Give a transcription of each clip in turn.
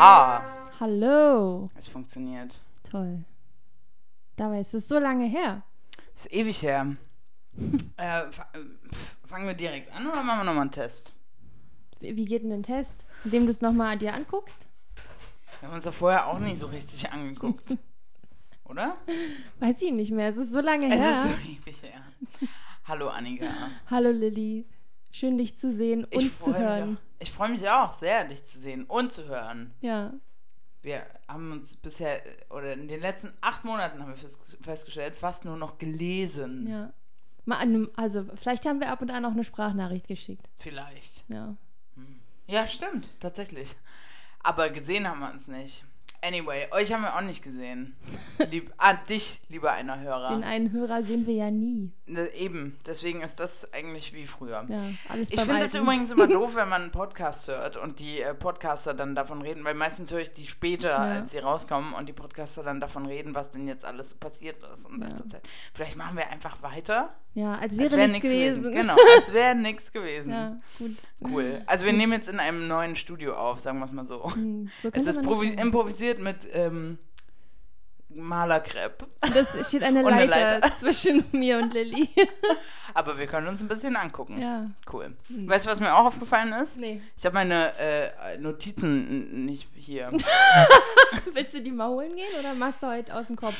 Aha. Hallo. Es funktioniert. Toll. Dabei ist es so lange her. Ist ewig her. äh, fa- fangen wir direkt an oder machen wir nochmal einen Test? Wie geht denn ein Test? Indem du es nochmal dir anguckst? Wir haben uns doch vorher auch nicht so richtig angeguckt. Oder? Weiß ich nicht mehr. Es ist so lange Es her. ist so ewig her. Hallo Annika. Hallo Lilly. Schön, dich zu sehen und Ich zu freue mich, hören. auch- ich freu mich auch sehr, dich zu sehen und zu hören. Ja. Wir haben uns bisher, oder in den letzten acht Monaten haben wir fest- festgestellt, fast nur noch gelesen. Ja. Mal also, vielleicht haben wir ab und an auch eine Sprachnachricht geschickt. Vielleicht. Ja. Ja, stimmt, tatsächlich. Aber gesehen haben wir uns nicht. Anyway, euch haben wir auch nicht gesehen. Lieb, ah, dich, lieber einer Hörer. Den einen Hörer sehen wir ja nie. Ne, eben, deswegen ist das eigentlich wie früher. Ja, alles Ich finde es übrigens immer doof, wenn man einen Podcast hört und die äh, Podcaster dann davon reden, weil meistens höre ich die später, als sie rauskommen und die Podcaster dann davon reden, was denn jetzt alles passiert ist in letzter Zeit. Vielleicht machen wir einfach weiter, Ja, als als wäre wäre nichts gewesen. gewesen. Genau, als wäre nichts gewesen. Ja, gut. Cool. Also wir nehmen jetzt in einem neuen Studio auf, sagen wir es mal so. Hm, So Es ist improvisiert mit ähm, Malerkrepp. Das steht eine Und eine Leiter, Leiter. zwischen mir und Lilly. Aber wir können uns ein bisschen angucken. ja. Cool. Weißt du, was mir auch aufgefallen ist? Nee. Ich habe meine äh, Notizen nicht hier. Willst du die mal holen gehen oder machst du heute aus dem Kopf?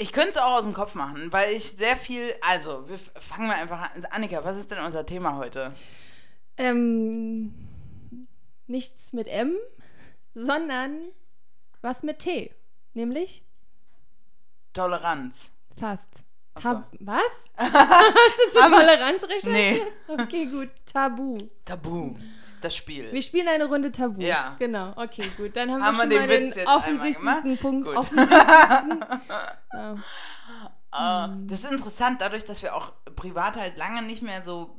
Ich könnte es auch aus dem Kopf machen, weil ich sehr viel. Also, wir fangen wir einfach an. Annika, was ist denn unser Thema heute? Ähm, nichts mit M, sondern was mit T. Nämlich Toleranz. fast. Ach so. Tab was? Hast du wir- Toleranz recherchiert? Nee. Okay, gut. Tabu. Tabu. Das Spiel. Wir spielen eine Runde Tabu. Ja. Genau. Okay, gut. Dann haben, Haben wir schon den mal Witz den jetzt einmal offensichtlichsten gemacht? Punkt. Offensichtlichsten. ja. Mhm. das ist interessant, dadurch, dass wir auch privat halt lange nicht mehr so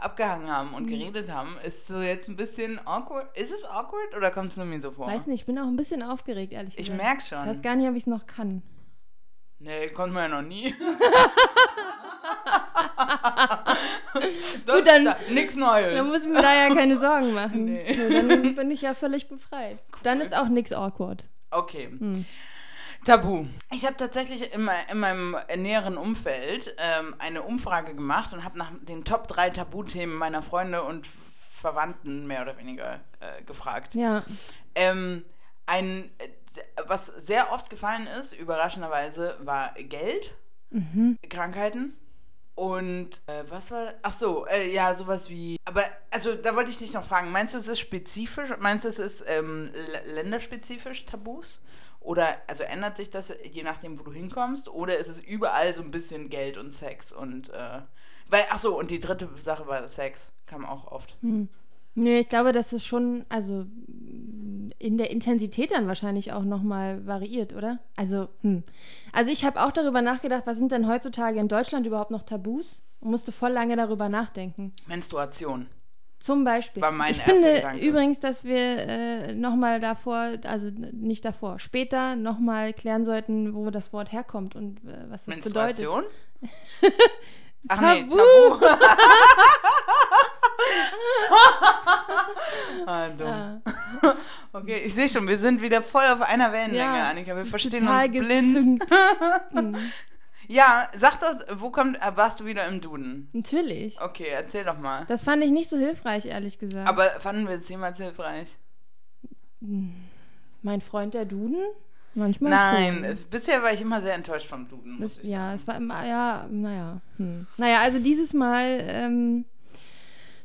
abgehangen haben und geredet haben, ist so jetzt ein bisschen awkward. Ist es awkward oder kommt es nur mir so vor? Weiß nicht, ich bin auch ein bisschen aufgeregt, ehrlich Ich gesagt. Ich schon. weiß gar nicht, ob ich es noch kann. Nee, konnten wir ja noch nie. das Gut, dann- da, nix Neues. Dann muss ich mir da ja keine Sorgen machen. Nee. Nur dann bin ich ja völlig befreit. Dann ist auch nichts awkward. Okay. Hm. Tabu. Ich habe tatsächlich in, in meinem näheren Umfeld ähm, eine Umfrage gemacht und habe nach den Top 3 Tabuthemen meiner Freunde und Verwandten mehr oder weniger äh, gefragt. Ja. Ähm, ein, äh, was sehr oft gefallen ist, überraschenderweise, war Geld, Krankheiten und äh, was war, ach so, äh, ja, sowas wie, aber, also da wollte ich dich noch fragen, meinst du, es ist spezifisch, meinst du, es ist ähm, länderspezifisch Tabus? Oder, also ändert sich das je nachdem, wo du hinkommst? Oder ist es überall so ein bisschen Geld und Sex und, äh, weil, ach so, und die dritte Sache war Sex, kam auch oft. Nee, ich glaube, dass es schon, also in der Intensität dann wahrscheinlich auch nochmal variiert, oder? Also, hm. Also ich habe auch darüber nachgedacht, was sind denn heutzutage in Deutschland überhaupt noch Tabus? Und musste voll lange darüber nachdenken. Menstruation. Zum Beispiel. War mein ich erster finde Gedanke. übrigens, dass wir äh, nochmal davor, also nicht davor, später nochmal klären sollten, wo das Wort herkommt und äh, was das bedeutet. Menstruation? Ach nee, Tabu. Ah, dumm. Ja. Okay, ich sehe schon, wir sind wieder voll auf einer Wellenlänge, Ja, Annika. Wir verstehen uns blind. Ja, sag doch, wo kommt, äh, warst du wieder im Duden? Natürlich. Okay, erzähl doch mal. Das fand ich nicht so hilfreich, ehrlich gesagt. Aber fanden wir es jemals hilfreich? mein Freund der Duden? Manchmal Nein, schon. es, bisher war ich immer sehr enttäuscht vom Duden, muss Das, ja, sagen. es war immer, ja, naja. Hm. Naja, also dieses Mal ähm,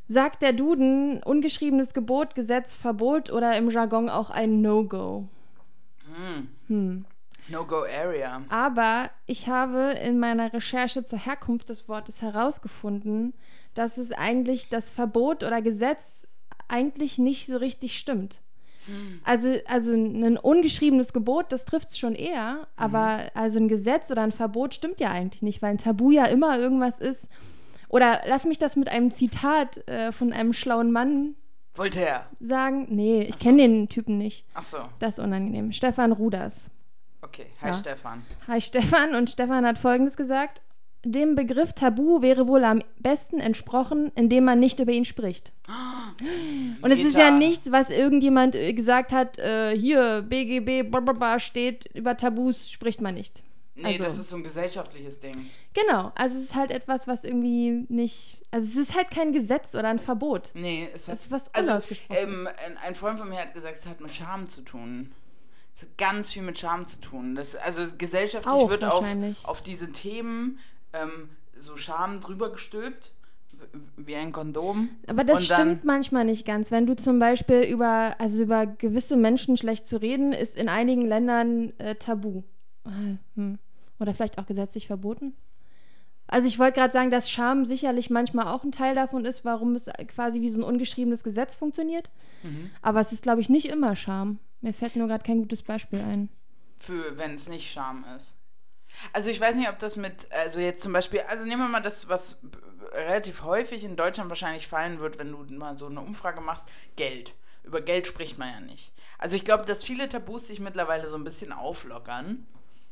sagt der Duden ungeschriebenes Gebot, Gesetz, Verbot oder im Jargon auch ein No-Go. Hm. Hm. No-Go-Area. Aber ich habe in meiner Recherche zur Herkunft des Wortes herausgefunden, dass es eigentlich das Verbot oder Gesetz eigentlich nicht so richtig stimmt. Also, also ein ungeschriebenes Gebot, das trifft es schon eher, aber also ein Gesetz oder ein Verbot stimmt ja eigentlich nicht, weil ein Tabu ja immer irgendwas ist. Oder lass mich das mit einem Zitat äh, von einem schlauen Mann Voltaire. sagen. Nee, ich kenne den Typen nicht. Ach so, Das ist unangenehm. Stefan Ruders. okay. Hi Ja. Stefan. Hi Stefan und Stefan hat folgendes gesagt. dem Begriff Tabu wäre wohl am besten entsprochen, indem man nicht über ihn spricht. Und es ist ja nichts, was irgendjemand äh, gesagt hat, äh, hier, BGB, blablabla, steht, über Tabus spricht man nicht. Nee, also, das ist so ein gesellschaftliches Ding. Genau, also es ist halt etwas, was irgendwie nicht, also es ist halt kein Gesetz oder ein Verbot. Nee, es hat, ist was also, ähm, ein Freund von mir hat gesagt, es hat mit Scham zu tun. Es hat ganz viel mit Scham zu tun. Das, also gesellschaftlich Auch wird auf, auf diese Themen ähm, so Scham drüber gestülpt wie ein Kondom. Aber das stimmt manchmal nicht ganz. Wenn du zum Beispiel über, also über gewisse Menschen schlecht zu reden, ist in einigen Ländern äh, tabu. Äh, hm. Oder vielleicht auch gesetzlich verboten. Also ich wollte gerade sagen, dass Scham sicherlich manchmal auch ein Teil davon ist, warum es quasi wie so ein ungeschriebenes Gesetz funktioniert. Mhm. Aber es ist, glaube ich, nicht immer Scham. Mir fällt nur gerade kein gutes Beispiel ein. Für wenn es nicht Scham ist. Also ich weiß nicht, ob das mit, also jetzt zum Beispiel, also nehmen wir mal das, was relativ häufig in Deutschland wahrscheinlich fallen wird, wenn du mal so eine Umfrage machst, Geld. Über Geld spricht man ja nicht. Also ich glaube, dass viele Tabus sich mittlerweile so ein bisschen auflockern.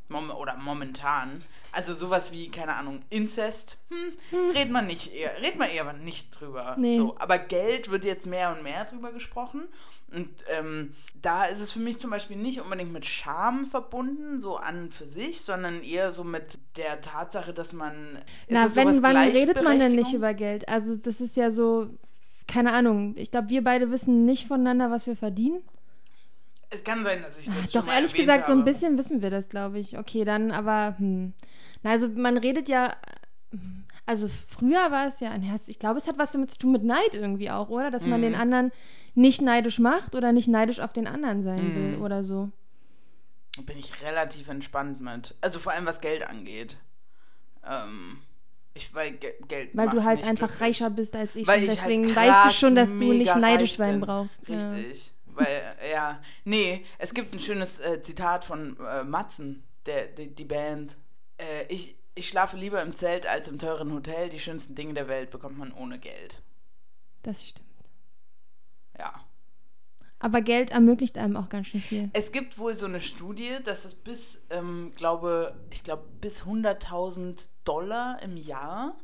Mom oder momentan. Also sowas wie, keine Ahnung, Inzest, hm, hm. redet man nicht eher, redet man eher aber nicht drüber. Nee. So, aber Geld wird jetzt mehr und mehr drüber gesprochen. Und ähm, da ist es für mich zum Beispiel nicht unbedingt mit Scham verbunden, so an für sich, sondern eher so mit der Tatsache, dass man. Na, wenn, wann redet man denn nicht über Geld? Also, das ist ja so, keine Ahnung. Ich glaube, wir beide wissen nicht voneinander, was wir verdienen. Es kann sein, dass ich das Ach, schon Doch, ehrlich gesagt, habe. so ein bisschen wissen wir das, glaube ich. Okay, dann, aber, hm. Na, also man redet ja, also früher war es ja ein Herz, ich glaube, es hat was damit zu tun mit Neid irgendwie auch, oder? Dass man den mhm. anderen nicht neidisch macht oder nicht neidisch auf den anderen sein mhm. will oder so. Bin ich relativ entspannt mit. Also vor allem was Geld angeht. Ähm, ich, weil Ge Geld. Weil du halt einfach glücklich. reicher bist als ich. Weil und deswegen ich halt weißt du schon, dass du nicht neidisch sein brauchst. Richtig. Ja. Weil, ja. Nee, es gibt ein schönes äh, Zitat von äh, Matzen, der, die, die Band. Äh, ich, ich schlafe lieber im Zelt als im teuren Hotel. Die schönsten Dinge der Welt bekommt man ohne Geld. Das stimmt. Ja. Aber Geld ermöglicht einem auch ganz schön viel. Es gibt wohl so eine Studie, dass es bis, ähm, glaube ich, glaube bis 100.000 Dollar im Jahr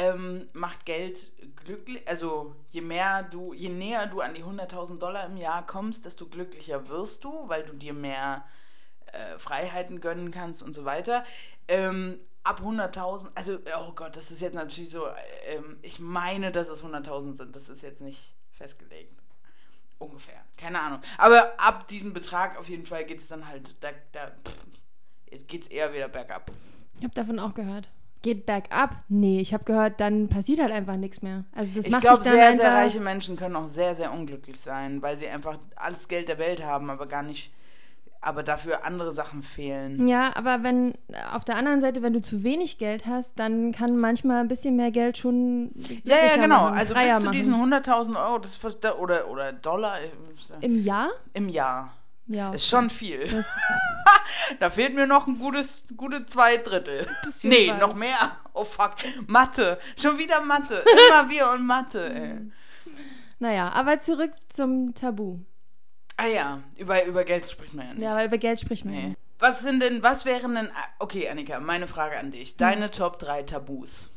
ähm, macht Geld glücklich. Also je mehr du, je näher du an die 100.000 Dollar im Jahr kommst, desto glücklicher wirst du, weil du dir mehr äh, Freiheiten gönnen kannst und so weiter. Ähm, ab 100.000, also oh Gott, das ist jetzt natürlich so, ähm, ich meine, dass es 100.000 sind, das ist jetzt nicht festgelegt. Ungefähr, keine Ahnung. Aber ab diesem Betrag auf jeden Fall geht es dann halt, da, da geht es eher wieder bergab. Ich habe davon auch gehört. Geht bergab? Nee, ich habe gehört, dann passiert halt einfach nichts mehr. Also das ich glaube, sehr, sehr reiche Menschen können auch sehr, sehr unglücklich sein, weil sie einfach alles Geld der Welt haben, aber gar nicht aber dafür andere Sachen fehlen. Ja, aber wenn auf der anderen Seite, wenn du zu wenig Geld hast, dann kann manchmal ein bisschen mehr Geld schon. Ja, ja, genau. Machen, also bis zu diesen 100.000 Euro das, oder, oder Dollar. Äh, Im Jahr? Im Jahr. Ja. Okay. Ist schon viel. da fehlt mir noch ein gutes, gute zwei Drittel. Nee, was. noch mehr. Oh fuck. Mathe. Schon wieder Mathe. Immer wir und Mathe, ey. Naja, aber zurück zum Tabu. Ah ja, über, über Geld spricht man ja nicht. Ja, aber über Geld spricht man nee. nicht. Was sind denn, was wären denn, okay, Annika, meine Frage an dich. Deine hm. Top 3 Tabus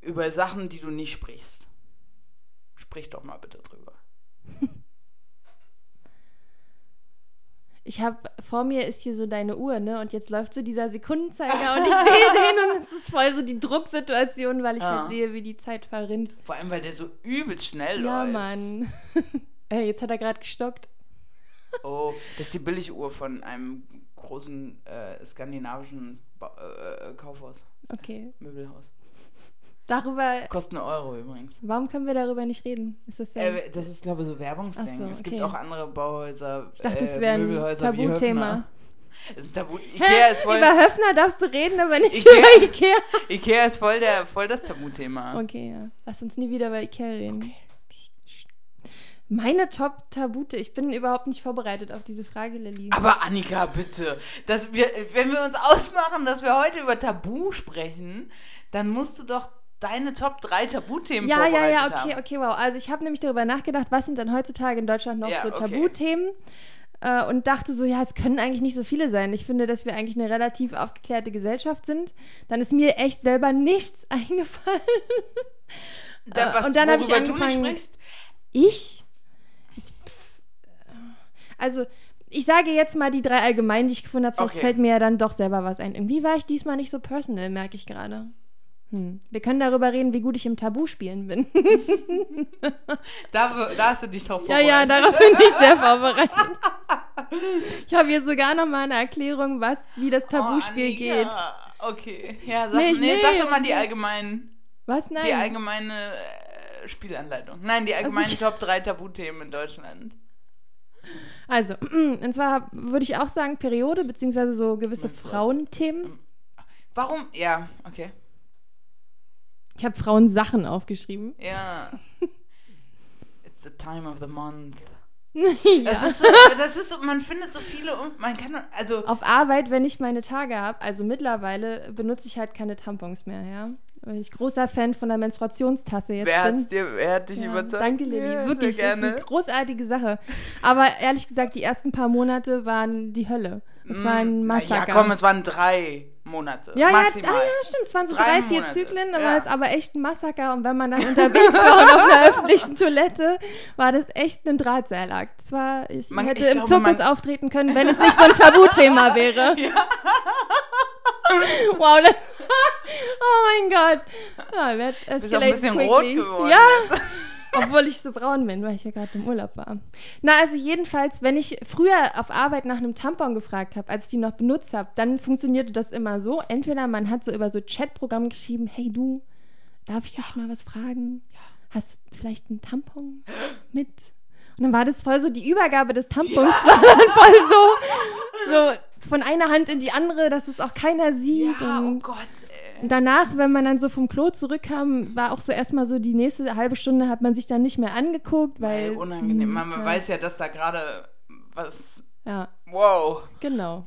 über Sachen, die du nicht sprichst. Sprich doch mal bitte drüber. Ich habe, vor mir ist hier so deine Uhr, ne? Und jetzt läuft so dieser Sekundenzeiger und ich sehe den und es ist voll so die Drucksituation, weil ich ja. halt sehe, wie die Zeit verrinnt. Vor allem, weil der so übelst schnell ja, läuft. Ja, Mann. Ey, jetzt hat er gerade gestockt. Oh, das ist die Billiguhr von einem großen äh, skandinavischen ba äh, äh, Kaufhaus. Okay. Möbelhaus. Darüber. Kostet eine Euro übrigens. Warum können wir darüber nicht reden? Ist das, ja äh, das ist, glaube ich, so Werbungsding. So, okay. Es gibt auch andere Bauhäuser, ich dachte, das äh, wäre ein Tabuthema. Ist ein Tabu Ikea ist voll. Über Höfner darfst du reden, aber nicht Ikea, über Ikea. Ikea ist voll, der, voll das Tabuthema. Okay, ja. Lass uns nie wieder über Ikea reden. Okay. Meine Top-Tabute. Ich bin überhaupt nicht vorbereitet auf diese Frage, Lilly. Aber Annika, bitte. Dass wir, wenn wir uns ausmachen, dass wir heute über Tabu sprechen, dann musst du doch deine Top 3 Tabuthemen ja. Ja, ja, okay, okay, wow. Also ich habe nämlich darüber nachgedacht, was sind denn heutzutage in Deutschland noch ja, so Tabuthemen? äh, und dachte so, ja, es können eigentlich nicht so viele sein. Ich finde, dass wir eigentlich eine relativ aufgeklärte Gesellschaft sind. Dann ist mir echt selber nichts eingefallen. Da, was, und dann habe ich worüber du angefangen. nicht sprichst? Ich? Pff, Also, ich sage jetzt mal die drei allgemein, die ich gefunden habe. Vielleicht Okay. fällt mir ja dann doch selber was ein. Irgendwie war ich diesmal nicht so personal, merke ich gerade. Hm. Wir können darüber reden, wie gut ich im Tabu-Spielen bin. Da, da hast du dich drauf ja, ja, vorbereitet. darauf bin ich sehr vorbereitet. Ich habe hier sogar noch mal eine Erklärung, was, wie das Tabuspiel oh, geht. Okay, ja, sag, Nee, nee, sag doch mal die allgemeinen, Was? Nein. die allgemeine äh, Spielanleitung. Nein, die allgemeinen Top 3 Tabuthemen in Deutschland. Also, und zwar würde ich auch sagen Periode, beziehungsweise so gewisse. Frauenthemen. Warum? Ja, okay. Ich habe Frauensachen aufgeschrieben. Ja. It's the time of the month. ja. Das ist so, das ist so, man findet so viele, um- man kann, also, Auf Arbeit, wenn ich meine Tage habe, also mittlerweile benutze ich halt keine Tampons mehr, ja. Weil ich großer Fan von der Menstruationstasse jetzt wer, bin. dir, wer hat dich Ja, überzeugt? danke, Lilly. Ja, Wirklich, das ist eine großartige Sache. Aber ehrlich gesagt, die ersten paar Monate waren die Hölle. Es war ein Mm, Massaker. Ja, komm, es waren drei Monate. Ja, maximal. Ja, ah, ja, stimmt. Es waren so Drei drei, vier Monate, Zyklen, da ja. war es aber echt ein Massaker. Und wenn man dann unterwegs war und auf einer öffentlichen Toilette, war das echt ein Drahtseilakt. Es war, ich Man- hätte ich im glaube, Zirkus auftreten können, wenn es nicht so ein Tabuthema wäre. wow, das, oh mein Gott. Ja, Bist auch ein bisschen rot geworden. Ja, jetzt. Obwohl ich so braun bin, weil ich ja gerade im Urlaub war. Na, also jedenfalls, wenn ich früher auf Arbeit nach einem Tampon gefragt habe, als ich die noch benutzt habe, dann funktionierte das immer so. Entweder man hat so über so Chatprogramm geschrieben, hey du, darf ich dich mal was fragen? Hast du vielleicht einen Tampon mit? Und dann war das voll so, die Übergabe des Tampons war dann voll so, so von einer Hand in die andere, dass es auch keiner sieht. Ja, oh Gott, danach, wenn man dann so vom Klo zurückkam, war auch so erstmal so die nächste halbe Stunde hat man sich dann nicht mehr angeguckt, weil. Ey, unangenehm. Hm, Man ja, weiß ja, dass da gerade was. Ja, Wow. genau.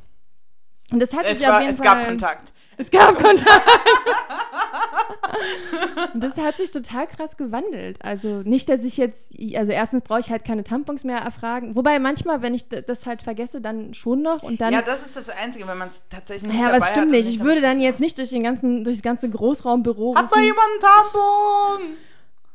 Und das hat Es, sich auf war, jeden es Fall, gab Kontakt. Es gab Kontakt. Und das hat sich total krass gewandelt. Also nicht, dass ich jetzt, also erstens brauche ich halt keine Tampons mehr erfragen. Wobei manchmal, wenn ich das halt vergesse, dann schon noch und dann. ja, das ist das Einzige, wenn man es tatsächlich nicht ja, aber es stimmt nicht. Ich würde dann jetzt nicht durch den ganzen, durch das ganze Großraumbüro Hat mal rufen, jemand einen Tampon?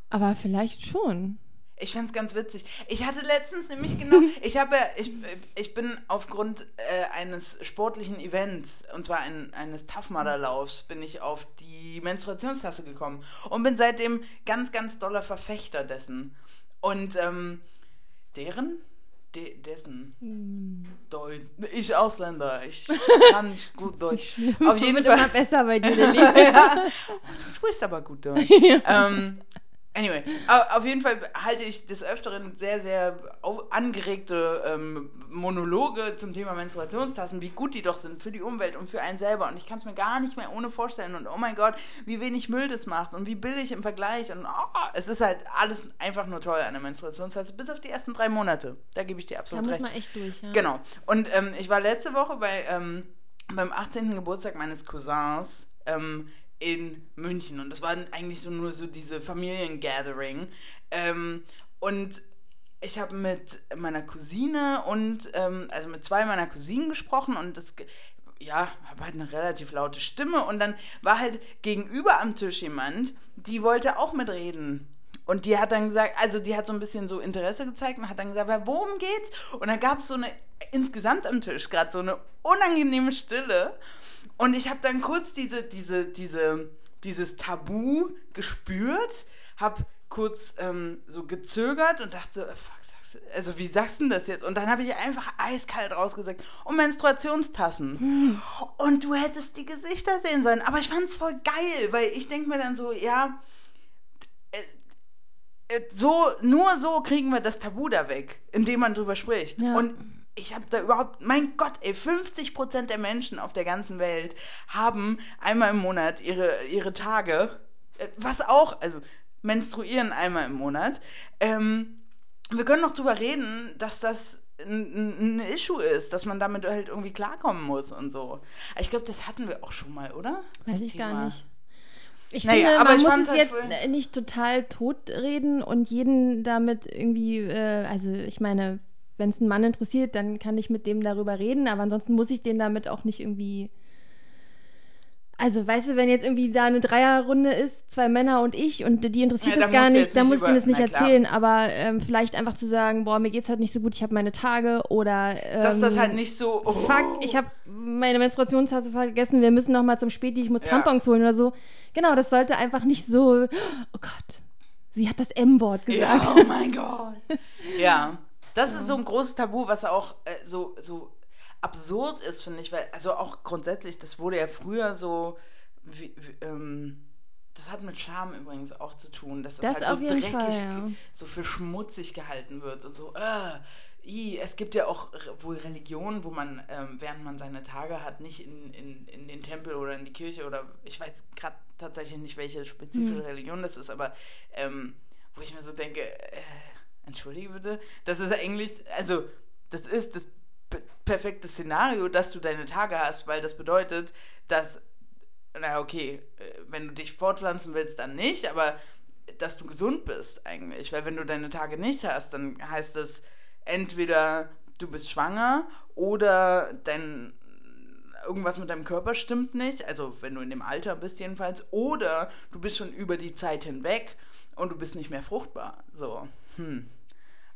aber vielleicht schon. Ich fand's ganz witzig. Ich hatte letztens nämlich genau, ich habe, ich, ich bin aufgrund äh, eines sportlichen Events, und zwar ein, eines Tough Mudder Laufs, bin ich auf die Menstruationstasse gekommen und bin seitdem ganz, ganz doller Verfechter dessen. Und ähm, deren? De, dessen. Deutsch. Ich Ausländer, ich kann nicht gut Deutsch. Auf jeden Fall. immer besser bei dir, ja. Du sprichst aber gut Deutsch. ähm, anyway, au- auf jeden Fall halte ich des Öfteren sehr, sehr angeregte ähm, Monologe zum Thema Menstruationstassen, wie gut die doch sind für die Umwelt und für einen selber. Und ich kann es mir gar nicht mehr ohne vorstellen. Und oh mein Gott, wie wenig Müll das macht und wie billig im Vergleich. Und oh, es ist halt alles einfach nur toll an der Menstruationstasse, bis auf die ersten drei Monate. Da gebe ich dir Da absolut muss recht. man echt durch, ja. Genau. Und ähm, ich war letzte Woche bei, ähm, beim 18. Geburtstag meines Cousins ähm, in München. Und das war eigentlich so nur so diese Familiengathering. Ähm, und ich habe mit meiner Cousine und, ähm, also mit zwei meiner Cousinen gesprochen und das, ja, habe halt eine relativ laute Stimme und dann war halt gegenüber am Tisch jemand, die wollte auch mitreden. Und die hat dann gesagt, also die hat so ein bisschen so Interesse gezeigt und hat dann gesagt, ja, worum geht's? Und dann gab es so eine, insgesamt am Tisch gerade so eine unangenehme Stille. Und ich habe dann kurz diese, diese, diese, dieses Tabu gespürt, habe kurz ähm, so gezögert und dachte so, äh, fuck, sagst du, also wie sagst du denn das jetzt? Und dann habe ich einfach eiskalt rausgesagt, und Menstruationstassen. Und du hättest die Gesichter sehen sollen. Aber ich fand es voll geil, weil ich denke mir dann so, ja, äh, so, nur so kriegen wir das Tabu da weg, indem man drüber spricht. Ja. Und ich habe da überhaupt, mein Gott, ey, 50% der Menschen auf der ganzen Welt haben einmal im Monat ihre, ihre Tage, äh, was auch, also menstruieren einmal im Monat. Ähm, wir können noch drüber reden, dass das ein, Issue ist, dass man damit halt irgendwie klarkommen muss und so. Ich glaube, das hatten wir auch schon mal, oder? Weiß Das ich gar Thema. nicht. Ich Naja, finde, man muss es halt jetzt nicht total totreden und jeden damit irgendwie, äh, also ich meine, wenn es einen Mann interessiert, dann kann ich mit dem darüber reden, aber ansonsten muss ich den damit auch nicht irgendwie also, weißt du, wenn jetzt irgendwie da eine Dreierrunde ist, zwei Männer und ich und die interessiert ja, gar nicht, dann muss ich denen das nicht erzählen. Aber ähm, vielleicht einfach zu sagen, boah, mir geht's halt nicht so gut, ich habe meine Tage oder. Ähm, Dass das halt nicht so. Oh. Fuck, ich habe meine Menstruationstasse vergessen, wir müssen noch mal zum Späti, ich muss ja. Tampons holen oder so. Genau, das sollte einfach nicht so. Oh Gott, sie hat das M-Wort gesagt. Ja, oh mein Gott. ja. Das ist so ein großes Tabu, was auch äh, so, so absurd ist, finde ich, weil, also auch grundsätzlich, das wurde ja früher so, wie, wie, ähm, das hat mit Scham übrigens auch zu tun, dass das, das halt so dreckig, Fall, ja. so für schmutzig gehalten wird und so, äh, i, es gibt ja auch wohl Religionen, wo man, ähm, während man seine Tage hat, nicht in, in, in den Tempel oder in die Kirche oder ich weiß gerade tatsächlich nicht, welche spezifische hm. Religion das ist, aber ähm, wo ich mir so denke, äh, entschuldige bitte, das ist eigentlich, also das ist das perfektes Szenario, dass du deine Tage hast, weil das bedeutet, dass, na okay, äh, wenn du dich fortpflanzen willst, dann nicht, aber dass du gesund bist eigentlich. Weil wenn du deine Tage nicht hast, dann heißt es entweder du bist schwanger oder dein irgendwas mit deinem Körper stimmt nicht, also wenn du in dem Alter bist jedenfalls, oder du bist schon über die Zeit hinweg und du bist nicht mehr fruchtbar. So, hm.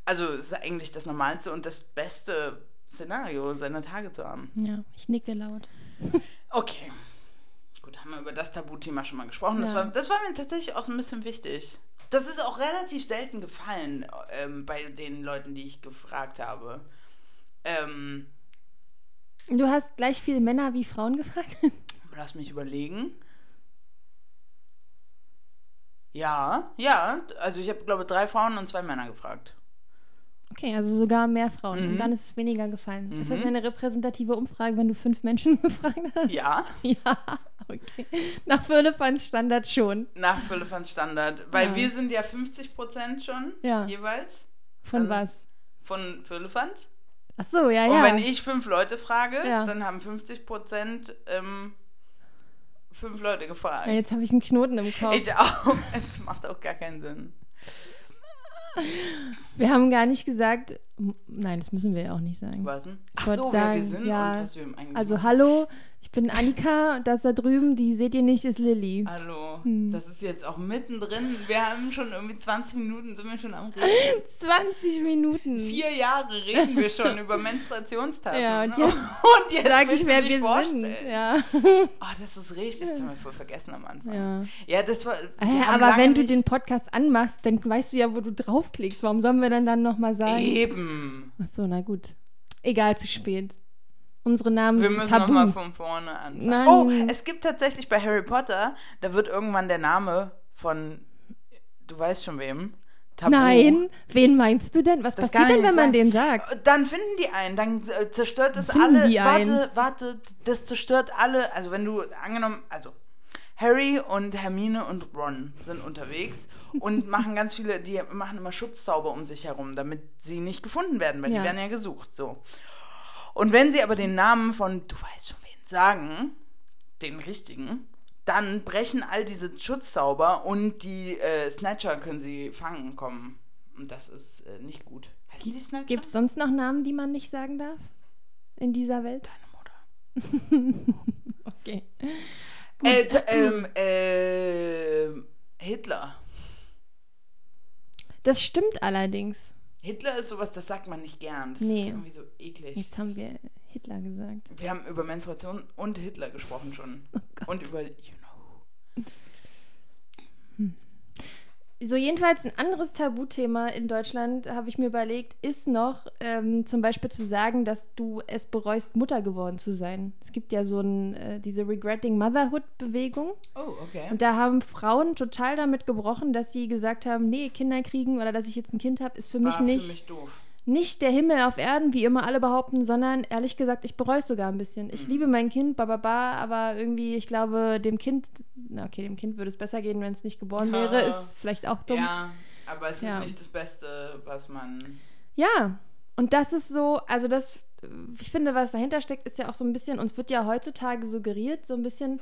Also es ist eigentlich das Normalste und das Beste, Szenario seiner Tage zu haben. Ja, ich nicke laut. okay. Gut, haben wir über das Tabuthema schon mal gesprochen. Ja. Das, war, das war mir tatsächlich auch so ein bisschen wichtig. Das ist auch relativ selten gefallen ähm, bei den Leuten, die ich gefragt habe. Ähm, du hast gleich viele Männer wie Frauen gefragt? Lass mich überlegen. Ja, ja. Also ich habe, glaube ich, drei Frauen und zwei Männer gefragt. Okay, also sogar mehr Frauen. Mhm. Und dann ist es weniger gefallen. Mhm. Ist das mhm. eine repräsentative Umfrage, wenn du fünf Menschen gefragt hast? Ja. Ja, okay. Nach Firlefanz Standard schon. Nach Firlefanz Standard. Weil ja. wir sind ja 50 Prozent schon ja. jeweils. Von dann was? Von Firlefanz. Ach so, ja, ja. Und wenn ich fünf Leute frage, ja. dann haben 50 Prozent ähm, fünf Leute gefragt. Ja, jetzt habe ich einen Knoten im Kopf. Ich auch. Es macht auch gar keinen Sinn. Wir haben gar nicht gesagt, nein, das müssen wir ja auch nicht sagen. Was denn? Ach so, sagen, wer wir sind ja, und was wir eigentlich Also hallo, bin Annika und das da drüben, die seht ihr nicht, ist Lilly. Hallo. Hm. Das ist jetzt auch mittendrin. Wir haben schon irgendwie 20 Minuten, sind wir schon am Reden. 20 Minuten. Vier Jahre reden wir schon über Menstruationstassen. Ja, und jetzt, und jetzt sag ich, wer wir vorstellen. sind. Ja. Oh, das ist richtig, das haben wir voll vergessen am Anfang. Ja, ja das war. Äh, aber wenn du den Podcast anmachst, dann weißt du ja, wo du draufklickst. Warum sollen wir denn dann nochmal sagen? Eben. Ach so, na gut. Egal, zu spät. Unsere Namen Wir müssen nochmal von vorne anfangen. Nein. Oh, es gibt tatsächlich bei Harry Potter, da wird irgendwann der Name von, du weißt schon wem, Tabu. Nein, wen meinst du denn? Was das passiert denn, wenn sein. man den sagt? Dann finden die einen, dann äh, zerstört es alle. Die warte, einen. warte, das zerstört alle. Also wenn du angenommen, also Harry und Hermine und Ron sind unterwegs und machen ganz viele, die machen immer Schutzzauber um sich herum, damit sie nicht gefunden werden, weil ja. die werden ja gesucht. So. Und wenn sie aber den Namen von, du weißt schon wen, sagen, den richtigen, dann brechen all diese Schutzzauber und die äh, Snatcher können sie fangen kommen. Und das ist äh, nicht gut. Heißen die Snatcher? Gibt es sonst noch Namen, die man nicht sagen darf? In dieser Welt? Deine Mutter. okay. Äh, ähm, äh, Hitler. Das stimmt allerdings. Hitler ist sowas, das sagt man nicht gern. Das nee. ist irgendwie so eklig. Jetzt haben das wir Hitler gesagt. Wir haben über Menstruation und Hitler gesprochen schon. Oh und über, you know. So, jedenfalls ein anderes Tabuthema in Deutschland, habe ich mir überlegt, ist noch ähm, zum Beispiel zu sagen, dass du es bereust, Mutter geworden zu sein. Es gibt ja so ein, äh, diese Regretting Motherhood-Bewegung. Oh, okay. Und da haben Frauen total damit gebrochen, dass sie gesagt haben, nee, Kinder kriegen oder dass ich jetzt ein Kind habe, ist für War mich nicht. Für mich doof nicht der Himmel auf Erden, wie immer alle behaupten, sondern ehrlich gesagt, ich bereue es sogar ein bisschen. Ich mhm. liebe mein Kind, bababa, aber irgendwie, ich glaube, dem Kind, na okay, dem Kind würde es besser gehen, wenn es nicht geboren ja. wäre, ist vielleicht auch dumm. Ja, aber es ja. ist nicht das Beste, was man. Ja, und das ist so, also das, ich finde, was dahinter steckt, ist ja auch so ein bisschen, uns wird ja heutzutage suggeriert, so ein bisschen,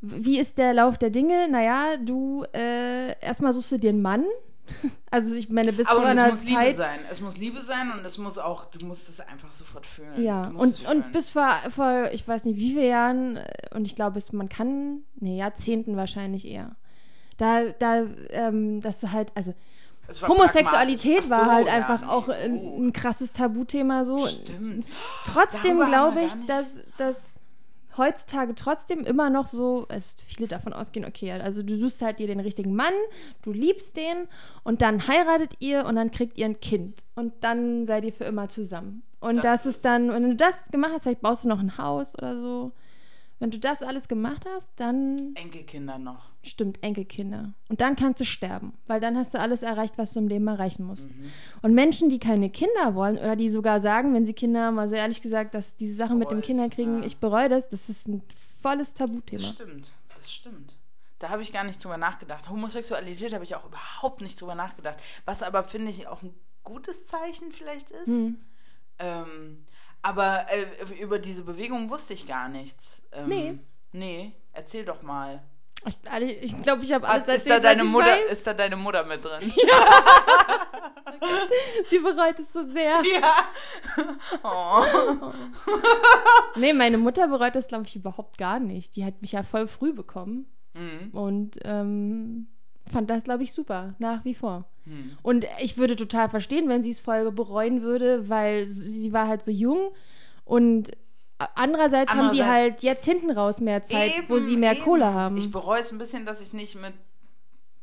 wie ist der Lauf der Dinge? Naja, du, äh, erstmal suchst du dir einen Mann, Also ich meine, bis Aber vor und es einer muss Liebe sein. Es muss Liebe sein und es muss auch, du musst es einfach sofort fühlen. Ja, und, und fühlen. bis vor, vor, ich weiß nicht wie viele Jahren, äh, und ich glaube, es, man kann, nee, Jahrzehnten wahrscheinlich eher. Da, da, ähm, dass du halt, also war Homosexualität. Ach war so, halt ja, einfach nee, auch ein, oh. ein krasses Tabuthema so. Stimmt. Trotzdem glaube ich, dass, dass heutzutage trotzdem immer noch so, es viele davon ausgehen, okay, also du suchst halt dir den richtigen Mann, du liebst den und dann heiratet ihr und dann kriegt ihr ein Kind und dann seid ihr für immer zusammen. Und das, Das ist ist- dann, wenn du das gemacht hast, vielleicht baust du noch ein Haus oder so. Wenn du das alles gemacht hast, dann Enkelkinder noch. Stimmt Enkelkinder. Und dann kannst du sterben, weil dann hast du alles erreicht, was du im Leben erreichen musst. Mhm. Und Menschen, die keine Kinder wollen oder die sogar sagen, wenn sie Kinder haben, also ehrlich gesagt, dass diese Sachen mit dem Kinderkriegen, ja. ich bereue das, das ist ein volles Das Tabuthema. stimmt. Das stimmt. Da habe ich gar nicht drüber nachgedacht. Homosexualität habe ich auch überhaupt nicht drüber nachgedacht. Was aber, finde ich, auch ein gutes Zeichen vielleicht ist. Hm. Ähm, aber äh, über diese Bewegung wusste ich gar nichts. Ähm, Nee. Nee, erzähl doch mal. Ich glaube, ich, glaub, ich habe alles ist, da erzählt, deine was ich Mutter, weiß. ist da deine Mutter mit drin? Sie bereut es so sehr. Ja. Oh. Nee, meine Mutter bereut das, glaube ich, überhaupt gar nicht. Die hat mich ja voll früh bekommen Mhm. und ähm, fand das, glaube ich, super, nach wie vor. Hm. Und ich würde total verstehen, wenn sie es voll bereuen würde, weil sie war halt so jung und andererseits, haben die halt jetzt hinten raus mehr Zeit, wo Eben, sie mehr eben. Kohle haben. Ich bereue es ein bisschen, dass ich nicht mit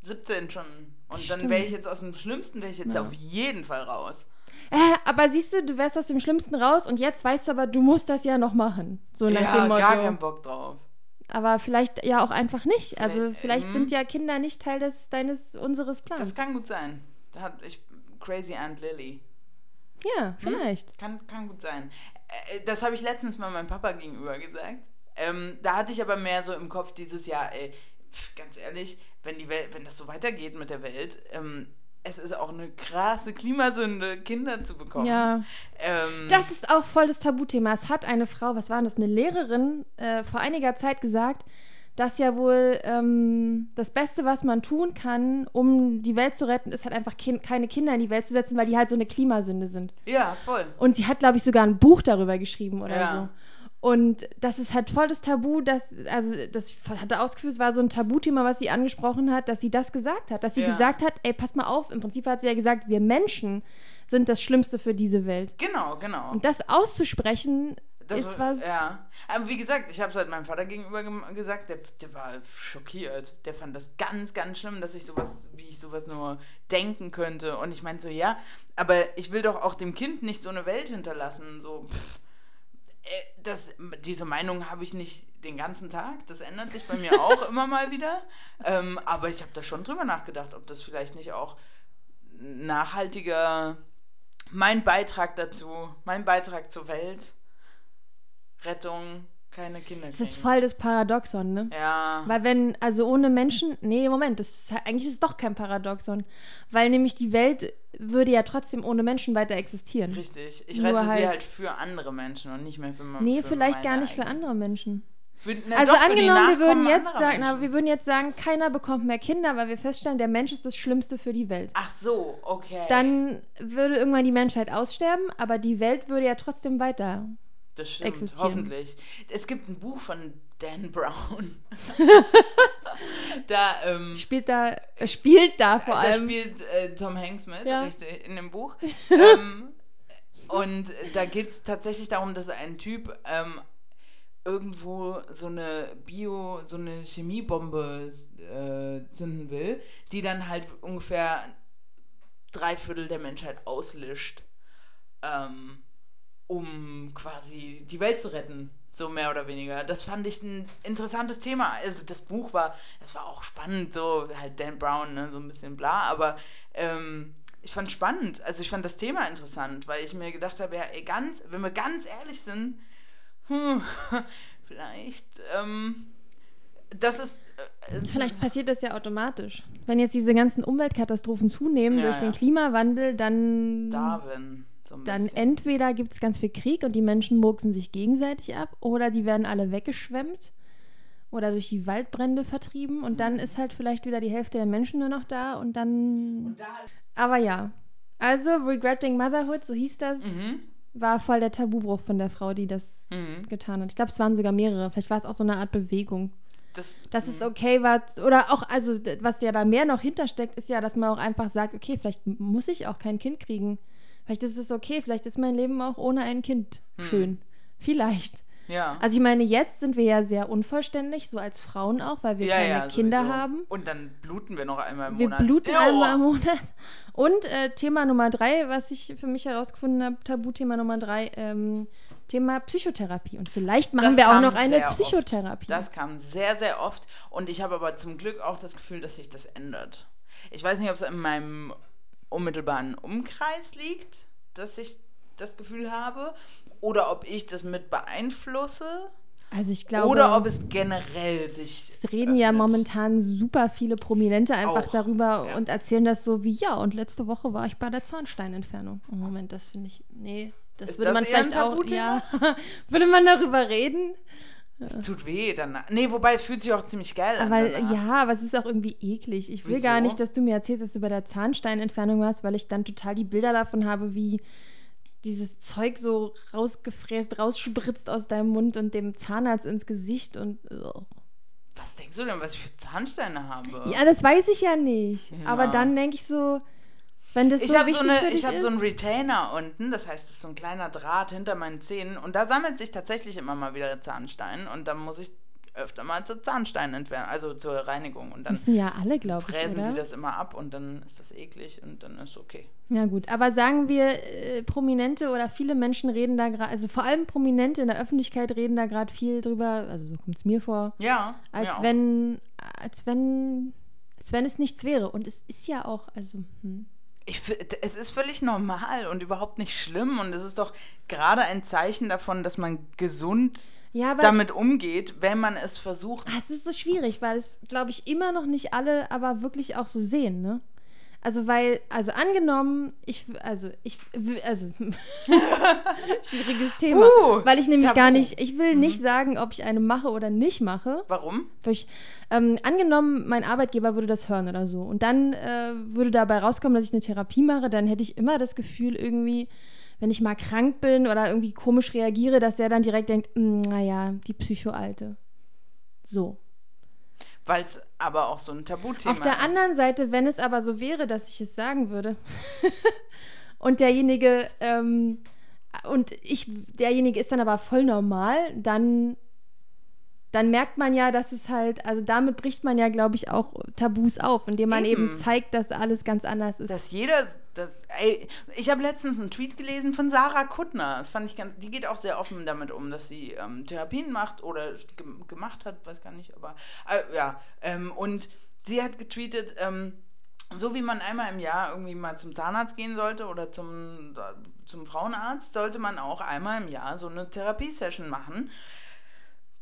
17 schon. Und dann Stimmt. wäre ich jetzt aus dem Schlimmsten, wäre ich jetzt Ja. auf jeden Fall raus. Äh, aber siehst du, du wärst aus dem Schlimmsten raus und jetzt weißt du aber, du musst das ja noch machen. So nach ja, dem Motto. gar keinen Bock drauf. Aber vielleicht ja auch einfach nicht. Also Vielleicht, ähm, sind ja Kinder nicht Teil des deines unseres Plans. Das kann gut sein. Da hat ich Crazy Aunt Lily. ja, vielleicht. Kann, kann gut sein. Äh, das habe ich letztens mal meinem Papa gegenüber gesagt. Ähm, da hatte ich aber mehr so im Kopf dieses Jahr, ey, pf, ganz ehrlich, wenn die Welt, wenn das so weitergeht mit der Welt, ähm, es ist auch eine krasse Klimasünde, Kinder zu bekommen. Ja. Ähm, Das ist auch voll das Tabuthema. Es hat eine Frau, was war das, eine Lehrerin äh, vor einiger Zeit gesagt, dass ja wohl ähm, das Beste, was man tun kann, um die Welt zu retten, ist halt einfach kin keine Kinder in die Welt zu setzen, weil die halt so eine Klimasünde sind. ja, voll. Und sie hat, glaube ich, sogar ein Buch darüber geschrieben oder Ja. so. Und das ist halt voll das Tabu, dass, also das hatte ausgeführt, es war so ein Tabuthema, was sie angesprochen hat, dass sie das gesagt hat. Dass sie Ja. gesagt hat, ey, pass mal auf, im Prinzip hat sie ja gesagt, wir Menschen sind das Schlimmste für diese Welt. Genau, genau. Und das auszusprechen Das ist war- was. Ja. Aber wie gesagt, ich habe es halt meinem Vater gegenüber gesagt, der, der war schockiert. Der fand das ganz, ganz schlimm, dass ich sowas, wie ich sowas nur denken könnte. Und ich meinte so, ja, aber ich will doch auch dem Kind nicht so eine Welt hinterlassen. So, pff, äh, das, diese Meinung habe ich nicht den ganzen Tag. Das ändert sich bei mir auch immer mal wieder. Ähm, aber ich habe da schon drüber nachgedacht, ob das vielleicht nicht auch nachhaltiger mein Beitrag dazu, mein Beitrag zur Welt, Rettung, keine Kinder Das ist kriegen. voll das Paradoxon, ne? Ja, Weil wenn, also ohne Menschen, nee, Moment, das ist, eigentlich ist es doch kein Paradoxon. Weil nämlich die Welt würde ja trotzdem ohne Menschen weiter existieren. richtig. Ich Nur rette sie halt- halt für andere Menschen und nicht mehr für, me- Nee, für vielleicht meine gar nicht für eigenen. andere Menschen. Für, na Also für angenommen, wir würden jetzt sagen, na, wir würden jetzt sagen, keiner bekommt mehr Kinder, weil wir feststellen, der Mensch ist das Schlimmste für die Welt. Ach so, okay. Dann würde irgendwann die Menschheit aussterben, aber die Welt würde ja trotzdem weiter. Das stimmt, existieren. hoffentlich. Es gibt ein Buch von Dan Brown. da, ähm, Spielt da, äh, spielt da vor da allem. spielt äh, Tom Hanks mit, Ja. richtig, in dem Buch. ähm, und da geht es tatsächlich darum, dass ein Typ ähm, irgendwo so eine Bio, so eine Chemiebombe äh, zünden will, die dann halt ungefähr drei Viertel der Menschheit auslöscht, ähm, um quasi die Welt zu retten. So mehr oder weniger. Das fand ich ein interessantes Thema. Also das Buch war, das war auch spannend, so halt Dan Brown, ne, so ein bisschen bla, aber ähm, ich fand spannend. Also ich fand das Thema interessant, weil ich mir gedacht habe, ja, ey, ganz, wenn wir ganz ehrlich sind, hm, vielleicht, ähm, das ist. Äh, Vielleicht passiert das ja automatisch. Wenn jetzt diese ganzen Umweltkatastrophen zunehmen Ja, durch ja. den Klimawandel, dann, Darwin. So dann entweder gibt es ganz viel Krieg und die Menschen murksen sich gegenseitig ab oder die werden alle weggeschwemmt oder durch die Waldbrände vertrieben und dann ist halt vielleicht wieder die Hälfte der Menschen nur noch da und dann. Aber ja. Also, Regretting Motherhood, so hieß das, Mhm. war voll der Tabubruch von der Frau, die das Mhm. getan hat. Ich glaube, es waren sogar mehrere. Vielleicht war es auch so eine Art Bewegung. Das, Dass es okay war, oder auch, also was ja da mehr noch hintersteckt, ist ja, dass man auch einfach sagt, okay, vielleicht muss ich auch kein Kind kriegen. Vielleicht ist es okay, vielleicht ist mein Leben auch ohne ein Kind schön. Vielleicht. ja. Also ich meine, jetzt sind wir ja sehr unvollständig, so als Frauen auch, weil wir ja, keine ja, Kinder sowieso. haben. Und dann bluten wir noch einmal im Wir Monat. bluten Ew. einmal im Monat. Und äh, Thema Nummer drei, was ich für mich herausgefunden habe, Tabuthema Nummer drei, ähm, Thema Psychotherapie. Und vielleicht machen Das wir auch noch eine sehr oft. Psychotherapie. Das kam sehr, sehr oft. Und ich habe aber zum Glück auch das Gefühl, dass sich das ändert. Ich weiß nicht, ob es in meinem unmittelbaren Umkreis liegt, dass ich das Gefühl habe, oder ob ich das mit beeinflusse, also ich glaube, oder ob es generell sich. es reden ja öffnet. momentan super viele Prominente einfach Auch, darüber ja. und erzählen das so wie, ja, und letzte Woche war ich bei der Zahnsteinentfernung. Oh, Moment, das finde ich, nee, das Ist würde das man vielleicht auch, ja, würde man darüber reden? Es tut weh danach. Nee, wobei fühlt sich auch ziemlich geil an. Aber danach. ja, aber es ist auch irgendwie eklig. Ich will Wieso? gar nicht, dass du mir erzählst, dass du bei der Zahnsteinentfernung warst, weil ich dann total die Bilder davon habe, wie dieses Zeug so rausgefräst, rausspritzt aus deinem Mund und dem Zahnarzt ins Gesicht und. ugh. Was denkst du denn, was ich für Zahnsteine habe? Ja, das weiß ich ja nicht. Ja. Aber dann denke ich so, wenn das Ich so habe so, eine, ich hab so einen Retainer unten, das heißt, es ist so ein kleiner Draht hinter meinen Zähnen und da sammelt sich tatsächlich immer mal wieder Zahnstein und dann muss ich öfter mal zur Zahnsteinentfernung, also zur Reinigung und dann müssen ja alle, glaube ich, fräsen oder? sie das immer ab und dann ist das eklig und dann ist okay. Ja gut, aber sagen wir, äh, Prominente oder viele Menschen reden da gerade, also vor allem Prominente in der Öffentlichkeit reden da gerade viel drüber, also so kommt es mir vor, Ja, als wenn, als wenn, als wenn es nichts wäre. Und es ist ja auch, also, hm. Ich, es ist völlig normal und überhaupt nicht schlimm und es ist doch gerade ein Zeichen davon, dass man gesund ja, damit umgeht, wenn man es versucht. ah, es ist so schwierig, weil es, glaube ich, immer noch nicht alle aber wirklich auch so sehen, ne? Also weil, also angenommen, ich, also ich, also schwieriges Thema, Uh, weil ich nämlich Tabu. gar nicht, ich will Mhm. nicht sagen, ob ich eine mache oder nicht mache. Warum? Weil Ich, ähm, angenommen, mein Arbeitgeber würde das hören oder so und dann äh, würde dabei rauskommen, dass ich eine Therapie mache, dann hätte ich immer das Gefühl irgendwie, wenn ich mal krank bin oder irgendwie komisch reagiere, dass der dann direkt denkt, "Mm, naja, die Psychoalte. So. Weil es aber auch so ein Tabuthema Auf der ist. anderen Seite, wenn es aber so wäre, dass ich es sagen würde und derjenige ähm, und ich derjenige ist dann aber voll normal, dann dann merkt man ja, dass es halt, also damit bricht man ja, glaube ich, auch Tabus auf, indem man eben, Eben. zeigt, dass alles ganz anders ist. Dass jeder, das, ey, ich habe letztens einen Tweet gelesen von Sarah Kuttner. Das fand ich ganz, die geht auch sehr offen damit um, dass sie ähm, Therapien macht oder gem- gemacht hat, weiß gar nicht, aber äh, ja. Ähm, und sie hat getweetet, ähm, so wie man einmal im Jahr irgendwie mal zum Zahnarzt gehen sollte oder zum, zum Frauenarzt, sollte man auch einmal im Jahr so eine Therapiesession machen.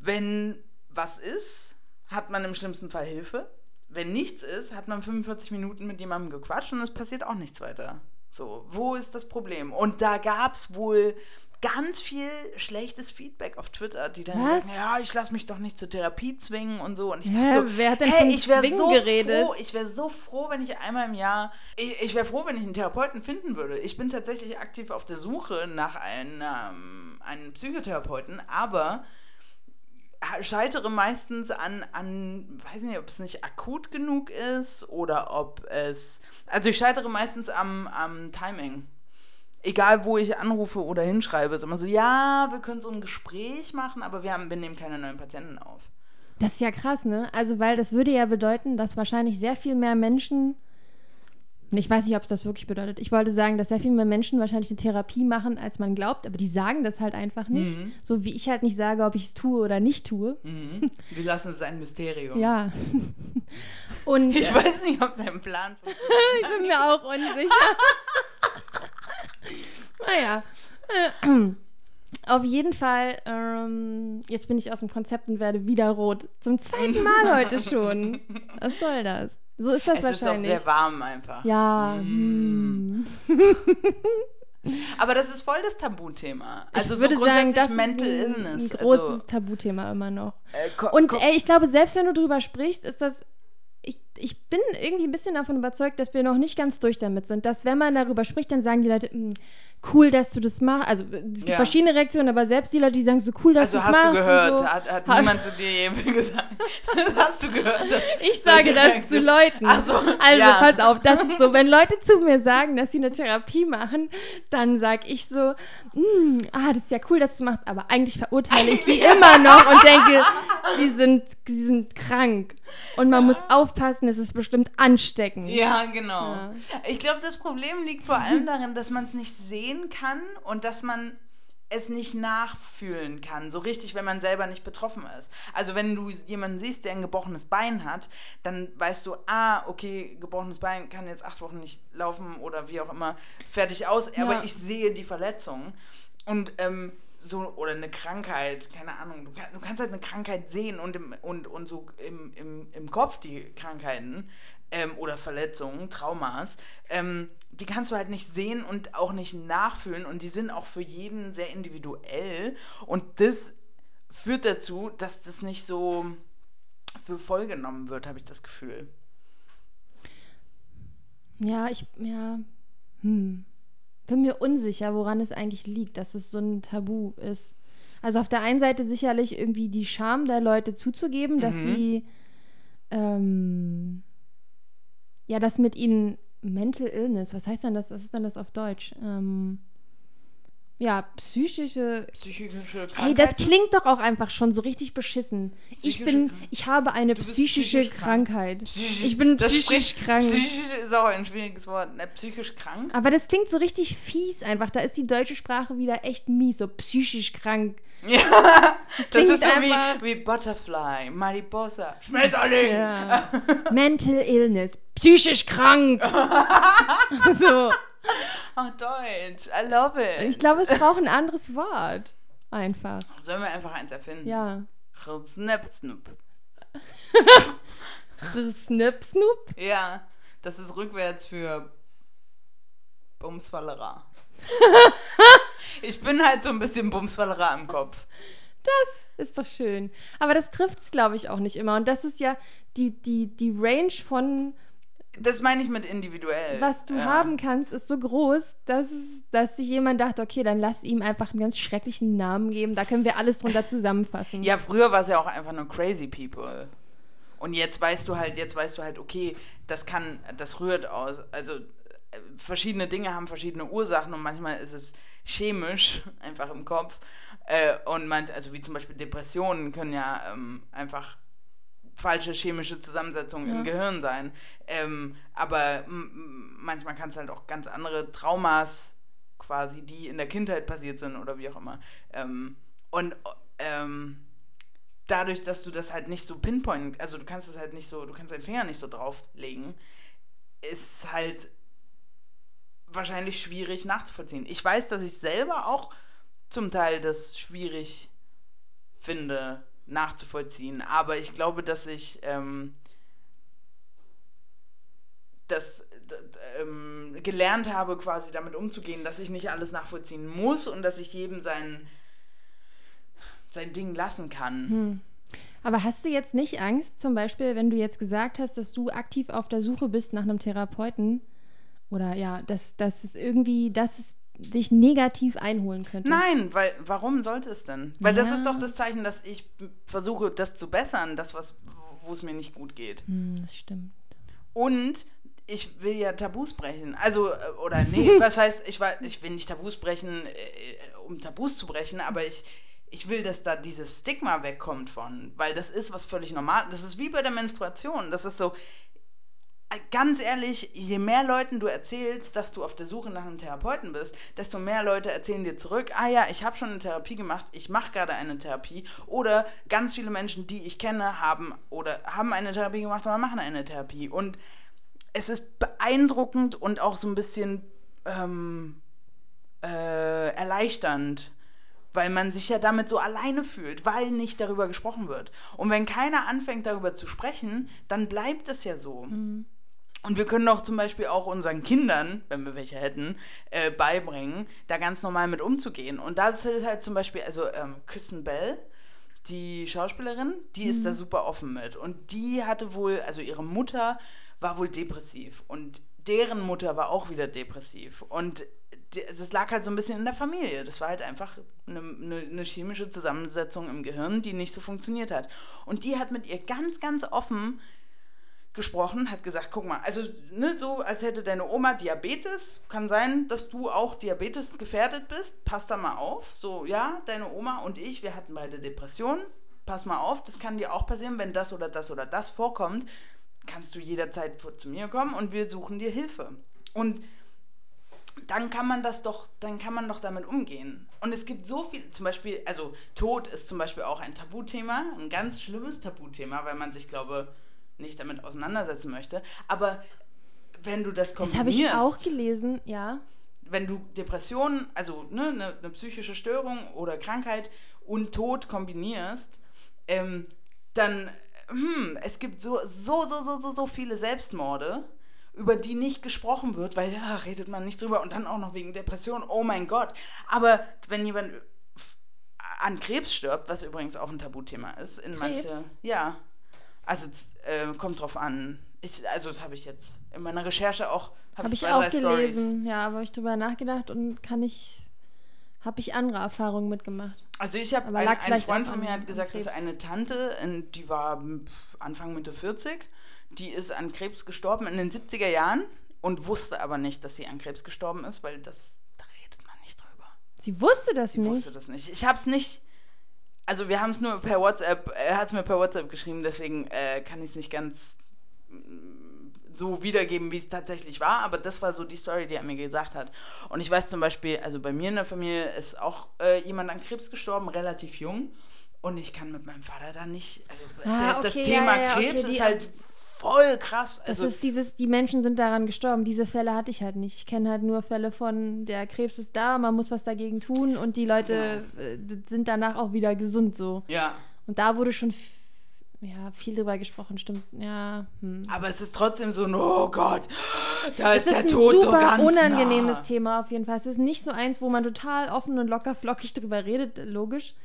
Wenn was ist, hat man im schlimmsten Fall Hilfe. Wenn nichts ist, hat man 45 Minuten mit jemandem gequatscht und es passiert auch nichts weiter. So, wo ist das Problem? Und da gab es wohl ganz viel schlechtes Feedback auf Twitter, die dann sagen, ja, ich lasse mich doch nicht zur Therapie zwingen und so. Und ich Hä, dachte so, wer hat denn hey, ich wäre so geredet? froh, ich wäre so froh, wenn ich einmal im Jahr, ich, ich wäre froh, wenn ich einen Therapeuten finden würde. Ich bin tatsächlich aktiv auf der Suche nach einem, einem Psychotherapeuten, aber scheitere meistens an, an, weiß nicht, ob es nicht akut genug ist oder ob es, also ich scheitere meistens am, am Timing. Egal, wo ich anrufe oder hinschreibe, ist immer so, ja, wir können so ein Gespräch machen, aber wir, haben, wir nehmen keine neuen Patienten auf. Das ist ja krass, ne? Also, weil das würde ja bedeuten, dass wahrscheinlich sehr viel mehr Menschen. Und Ich weiß nicht, ob es das wirklich bedeutet. Ich wollte sagen, dass sehr viel mehr Menschen wahrscheinlich eine Therapie machen, als man glaubt, aber die sagen das halt einfach nicht. Mhm. So wie ich halt nicht sage, ob ich es tue oder nicht tue. Mhm. Wir lassen es ein Mysterium. Ja. Und Ich äh, weiß nicht, ob dein Plan funktioniert. ich bin mir auch unsicher. naja. Auf jeden Fall, ähm, jetzt bin ich aus dem Konzept und werde wieder rot. Zum zweiten Mal heute schon. Was soll das? So ist das Es ist auch wahrscheinlich. sehr warm einfach. ja. Mm. Aber das ist voll das Tabuthema. Also ich würde so sagen, das Mental ist ein, Illness. ein großes also, Tabuthema immer noch. Äh, Und ey, ich glaube, selbst wenn du drüber sprichst, ist das ich, ich bin irgendwie ein bisschen davon überzeugt, dass wir noch nicht ganz durch damit sind. Dass, wenn man darüber spricht, dann sagen die Leute, hm, cool, dass du das machst. Also es gibt ja. verschiedene Reaktionen, aber selbst die Leute, die sagen so cool, dass also du das machst. Also hast du gehört, so. hat, hat niemand zu dir je gesagt. hast du gehört? ich sage das Reaktion. zu Leuten. So, also ja. pass auf, das ist so, wenn Leute zu mir sagen, dass sie eine Therapie machen, dann sage ich so, hm, ah, das ist ja cool, dass du machst, aber eigentlich verurteile ich sie immer noch und denke, sie sind, sie sind krank. Und man ja. muss aufpassen, es ist bestimmt ansteckend. Ja, genau. Ich glaube, das Problem liegt vor allem darin, dass man es nicht sehen kann und dass man es nicht nachfühlen kann, so richtig, wenn man selber nicht betroffen ist. Also wenn du jemanden siehst, der ein gebrochenes Bein hat, dann weißt du, ah, okay, gebrochenes Bein kann jetzt acht Wochen nicht laufen oder wie auch immer, fertig aus, aber ich sehe die Verletzung. Und ähm, so, oder eine Krankheit, keine Ahnung, du, kann, du, kannst halt eine Krankheit sehen und, im, und, und so im, im, im Kopf die Krankheiten ähm, oder Verletzungen, Traumas, ähm, die kannst du halt nicht sehen und auch nicht nachfühlen und die sind auch für jeden sehr individuell und das führt dazu, dass das nicht so für voll genommen wird, habe ich das Gefühl. Ja, ich, ja, hm bin mir unsicher, woran es eigentlich liegt, dass es so ein Tabu ist. Also auf der einen Seite sicherlich irgendwie die Scham der Leute zuzugeben, dass mhm. sie ähm, ja, das mit ihnen Mental Illness, was heißt denn das? Was ist denn das auf Deutsch? Ähm, ja, psychische. Psychische Krankheit. Hey, das klingt doch auch einfach schon so richtig beschissen. Psychische ich bin, ich habe eine psychische psychisch Krankheit. Psychisch, ich bin psychisch spricht, krank. Psychisch ist auch ein schwieriges Wort. Ne? Psychisch krank. Aber das klingt so richtig fies einfach. Da ist die deutsche Sprache wieder echt mies, so psychisch krank. Ja, das, das ist so wie, wie Butterfly, Mariposa, Schmetterling. Ja. Mental Illness, psychisch krank. so. Oh, Deutsch. I love it. Ich glaube, es braucht ein anderes Wort. Einfach. Sollen wir einfach eins erfinden? Ja. Snip, snip. snip, snoop? Ja, das ist rückwärts für Bumsfallera. ich bin halt so ein bisschen Bumsfallera im Kopf. Das ist doch schön. Aber das trifft es, glaube ich, auch nicht immer. Und das ist ja die, die, die Range von das meine ich mit individuell. Was du ja. haben kannst, ist so groß, dass, dass sich jemand dachte, okay, dann lass ihm einfach einen ganz schrecklichen Namen geben. Da können wir alles drunter zusammenfassen. Ja, früher war es ja auch einfach nur Crazy People. Und jetzt weißt du halt, jetzt weißt du halt, okay, das kann, das rührt aus. Also äh, verschiedene Dinge haben verschiedene Ursachen und manchmal ist es chemisch, einfach im Kopf. Äh, und man, also wie zum Beispiel Depressionen können ja ähm, einfach falsche chemische Zusammensetzung ja. im Gehirn sein. Ähm, aber manchmal kann es halt auch ganz andere Traumas quasi, die in der Kindheit passiert sind oder wie auch immer. Ähm, und ähm, dadurch, dass du das halt nicht so pinpoint, also du kannst es halt nicht so, du kannst deinen Finger nicht so drauflegen, ist halt wahrscheinlich schwierig nachzuvollziehen. Ich weiß, dass ich selber auch zum Teil das schwierig finde, nachzuvollziehen. Aber ich glaube, dass ich ähm, das ähm, gelernt habe, quasi damit umzugehen, dass ich nicht alles nachvollziehen muss und dass ich jedem sein, sein Ding lassen kann. Hm. Aber hast du jetzt nicht Angst, zum Beispiel, wenn du jetzt gesagt hast, dass du aktiv auf der Suche bist nach einem Therapeuten oder ja, dass, dass es irgendwie, dass es dich negativ einholen könnte. Nein, weil warum sollte es denn? Weil ja. das ist doch das Zeichen, dass ich versuche, das zu bessern, das, was, wo es mir nicht gut geht. Hm, das stimmt. Und ich will ja Tabus brechen. Also, äh, oder nee, was heißt, ich, ich will nicht Tabus brechen, äh, um Tabus zu brechen, aber ich, ich will, dass da dieses Stigma wegkommt von, weil das ist was völlig normal. Das ist wie bei der Menstruation. Das ist so, ganz ehrlich, je mehr Leuten du erzählst, dass du auf der Suche nach einem Therapeuten bist, desto mehr Leute erzählen dir zurück, ah ja, ich habe schon eine Therapie gemacht, ich mache gerade eine Therapie. Oder ganz viele Menschen, die ich kenne, haben oder haben eine Therapie gemacht oder machen eine Therapie. Und es ist beeindruckend und auch so ein bisschen ähm, äh, erleichternd, weil man sich ja damit so alleine fühlt, weil nicht darüber gesprochen wird. Und wenn keiner anfängt darüber zu sprechen, dann bleibt es ja so. Mhm. Und wir können doch zum Beispiel auch unseren Kindern, wenn wir welche hätten, äh, beibringen, da ganz normal mit umzugehen. Und da ist halt zum Beispiel, also ähm, Kristen Bell, die Schauspielerin, die ist da super offen mit. Und die hatte wohl, also ihre Mutter war wohl depressiv. Und deren Mutter war auch wieder depressiv. Und das lag halt so ein bisschen in der Familie. Das war halt einfach eine, eine, eine, chemische Zusammensetzung im Gehirn, die nicht so funktioniert hat. Und die hat mit ihr ganz, ganz offen gesprochen, hat gesagt, guck mal, also ne, so als hätte deine Oma Diabetes, kann sein, dass du auch Diabetes gefährdet bist, pass da mal auf. So, ja, deine Oma und ich, wir hatten beide Depressionen, pass mal auf, das kann dir auch passieren, wenn das oder das oder das vorkommt, kannst du jederzeit zu mir kommen und wir suchen dir Hilfe. Und dann kann man das doch, dann kann man doch damit umgehen. Und es gibt so viel, zum Beispiel, also Tod ist zum Beispiel auch ein Tabuthema, ein ganz schlimmes Tabuthema, weil man sich, glaube nicht damit auseinandersetzen möchte. Aber wenn du das kombinierst. Das habe ich auch gelesen, ja. Wenn du Depressionen, also ne, eine, eine psychische Störung oder Krankheit und Tod kombinierst, ähm, dann, hm, es gibt so, so, so, so, so, so viele Selbstmorde, über die nicht gesprochen wird, weil da redet man nicht drüber und dann auch noch wegen Depression, oh mein Gott. Aber wenn jemand an Krebs stirbt, was übrigens auch ein Tabuthema ist, in Krebs? manche, ja, also äh, kommt drauf an. Ich, also das habe ich jetzt in meiner Recherche auch habe hab ich, ich auch gelesen. Storys. Ja, aber ich drüber nachgedacht und kann ich habe ich andere Erfahrungen mitgemacht. Also ich habe ein, ein Freund von mir hat gesagt, dass eine Tante, die war Anfang Mitte 40, die ist an Krebs gestorben in den 70er Jahren und wusste aber nicht, dass sie an Krebs gestorben ist, weil das da redet man nicht drüber. Sie wusste das sie nicht. Sie wusste das nicht. Ich habe es nicht also wir haben es nur per WhatsApp, er hat es mir per WhatsApp geschrieben, deswegen äh, kann ich es nicht ganz mm, so wiedergeben, wie es tatsächlich war, aber das war so die Story, die er mir gesagt hat. Und ich weiß zum Beispiel, also bei mir in der Familie ist auch äh, jemand an Krebs gestorben, relativ jung. Und ich kann mit meinem Vater da nicht, also ah, der, okay, das Thema ja, ja, Krebs okay, ist halt voll krass. Also das ist dieses, die Menschen sind daran gestorben. Diese Fälle hatte ich halt nicht. Ich kenne halt nur Fälle von, der Krebs ist da, man muss was dagegen tun und die Leute genau. Äh, sind danach auch wieder gesund so. Ja. Und da wurde schon ja, viel drüber gesprochen, stimmt. Ja. Hm. Aber es ist trotzdem so, oh Gott, da ist, ist der Tod so ganz ist ein unangenehmes Thema auf jeden Fall. Es ist nicht so eins, wo man total offen und locker flockig drüber redet, logisch.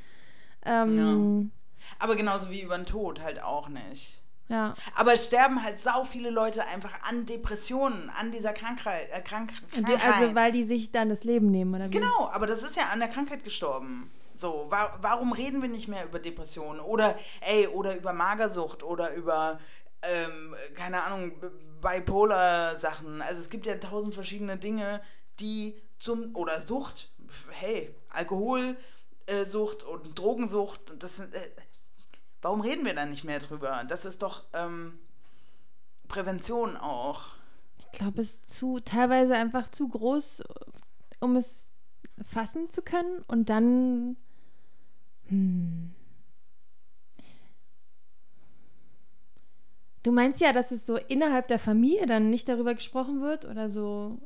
Ähm, ja. Aber genauso wie über den Tod halt auch nicht. Ja. Aber es sterben halt sau viele Leute einfach an Depressionen, an dieser Krankheit. Äh, Krank Krankheit. Also weil die sich dann das Leben nehmen, oder wie? Genau, aber das ist ja an der Krankheit gestorben. So, wa warum reden wir nicht mehr über Depressionen? Oder, ey, oder über Magersucht oder über, ähm, keine Ahnung, Bipolar-Sachen. Also es gibt ja tausend verschiedene Dinge, die zum, oder Sucht, hey, Alkoholsucht und Drogensucht, das sind, äh, Warum reden wir da nicht mehr drüber? Das ist doch ähm, Prävention auch. Ich glaube, es ist zu, teilweise einfach zu groß, um es fassen zu können. Und dann. Hm. Du meinst ja, dass es so innerhalb der Familie dann nicht darüber gesprochen wird oder so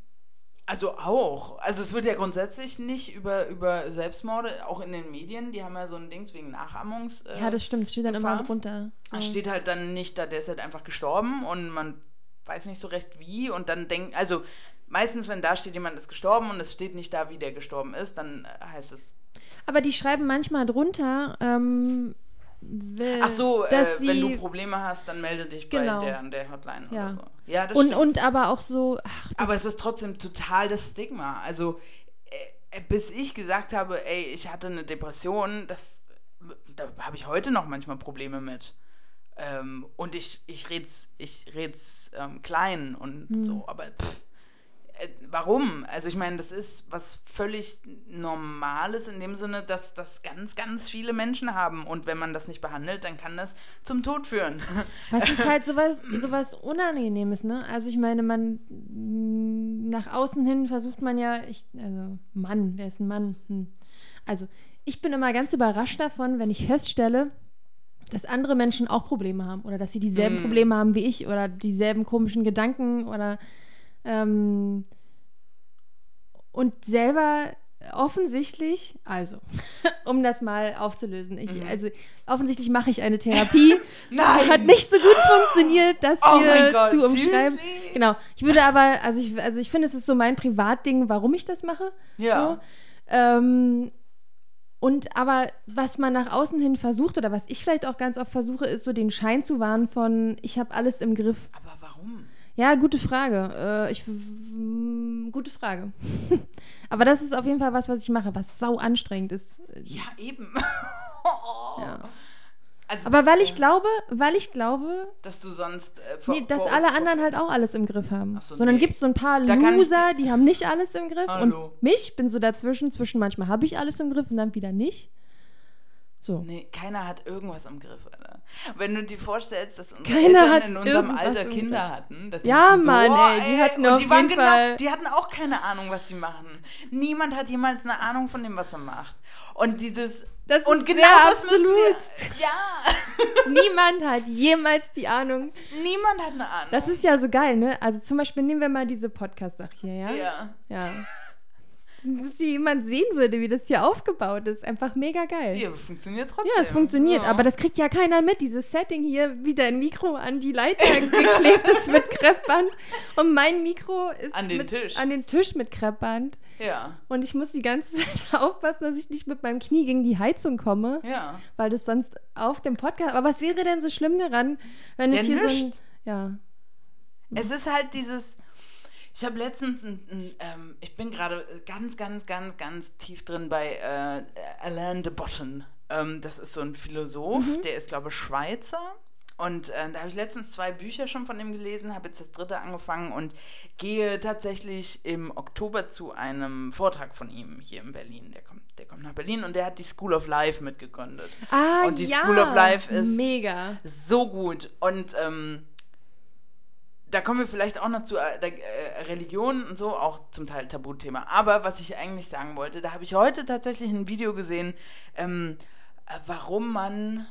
also auch. Also es wird ja grundsätzlich nicht über, über Selbstmorde, auch in den Medien, die haben ja so ein Dings wegen Nachahmungs. Äh, ja, das stimmt, steht dann Gefahr. immer drunter. Ja. Steht halt dann nicht da, der ist halt einfach gestorben und man weiß nicht so recht wie und dann denkt, also meistens, wenn da steht, jemand ist gestorben und es steht nicht da, wie der gestorben ist, dann heißt es. Aber die schreiben manchmal drunter, ähm, will. Ach so, äh, wenn du Probleme hast, dann melde dich genau. bei der, der Hotline ja. oder so. Ja, das und, stimmt. Und aber auch so. Ach, aber es ist trotzdem total das Stigma. Also, äh, bis ich gesagt habe, ey, ich hatte eine Depression, das, da habe ich heute noch manchmal Probleme mit. Ähm, und ich, ich red's, ich red's ähm, klein und hm. so, aber pff, warum? Also ich meine, das ist was völlig Normales in dem Sinne, dass das ganz, ganz viele Menschen haben. Und wenn man das nicht behandelt, dann kann das zum Tod führen. Was ist halt sowas, sowas Unangenehmes, ne? Also ich meine, man nach außen hin versucht man ja, ich, also Mann, wer ist ein Mann? Hm. Also ich bin immer ganz überrascht davon, wenn ich feststelle, dass andere Menschen auch Probleme haben oder dass sie dieselben mm. Probleme haben wie ich oder dieselben komischen Gedanken oder ähm, und selber offensichtlich, also, um das mal aufzulösen, ich, mhm. also offensichtlich mache ich eine Therapie. Nein! Hat nicht so gut funktioniert, das oh hier Gott, zu umschreiben. Seriously? genau. Ich würde aber, also ich, also ich finde, es ist so mein Privatding, warum ich das mache. Ja. So. Ähm, und aber was man nach außen hin versucht oder was ich vielleicht auch ganz oft versuche, ist so den Schein zu wahren von, ich habe alles im Griff. Aber warum? Ja, gute Frage. Äh, ich, gute Frage. aber das ist auf jeden Fall was, was ich mache, was sau anstrengend ist. Ja, eben. Ja. Also, Aber weil ich äh, glaube, weil ich glaube, dass du sonst äh, vor, nee, dass vor- alle vor- anderen halt auch alles im Griff haben. So, Sondern nee. gibt es so ein paar Loser, die haben nicht alles im Griff. Hallo. Und mich bin so dazwischen. Zwischen manchmal habe ich alles im Griff und dann wieder nicht. So. Nee, keiner hat irgendwas im Griff, Alter. Wenn du dir vorstellst, dass unsere Keiner Eltern in unserem Alter Kinder hatten. Ja, Mann, oh, ey, die hatten und die waren genau, Fall- die hatten auch keine Ahnung, was sie machen. Niemand hat jemals eine Ahnung von dem, was er macht. Und dieses Das und genau das müssen wir. absolut. Ja, Niemand hat jemals die Ahnung. niemand hat eine Ahnung. Das ist ja so geil, ne? Also zum Beispiel nehmen wir mal diese Podcast-Sache hier, ja? ja. Ja. Dass jemand sehen würde, wie das hier aufgebaut ist. Einfach mega geil. Ja, funktioniert trotzdem. Ja, es funktioniert, Ja. aber das kriegt ja keiner mit. Dieses Setting hier, wie dein Mikro an die Leiter geklebt ist mit Kreppband und mein Mikro ist An den mit, Tisch. an den Tisch mit Kreppband. Ja, Und ich muss die ganze Zeit aufpassen, dass ich nicht mit meinem Knie gegen die Heizung komme, ja. weil das sonst auf dem Podcast. Aber was wäre denn so schlimm daran, wenn Ja, es hier so ein. Ja. Es ist halt dieses. Ich habe letztens, ein, ein, ähm, ich bin gerade ganz, ganz, ganz, ganz tief drin bei äh, Alain de Botton. Ähm, das ist so ein Philosoph, der ist, glaube ich, Schweizer. Und äh, da habe ich letztens zwei Bücher schon von ihm gelesen, habe jetzt das dritte angefangen und gehe tatsächlich im Oktober zu einem Vortrag von ihm hier in Berlin. Der kommt, der kommt nach Berlin und der hat die School of Life mitgegründet. Ah, und die ja. School of Life ist Mega. so gut. Und ähm, da kommen wir vielleicht auch noch zu äh, äh, Religion und so, auch zum Teil Tabuthema. Aber was ich eigentlich sagen wollte, da habe ich heute tatsächlich ein Video gesehen, ähm, äh, warum man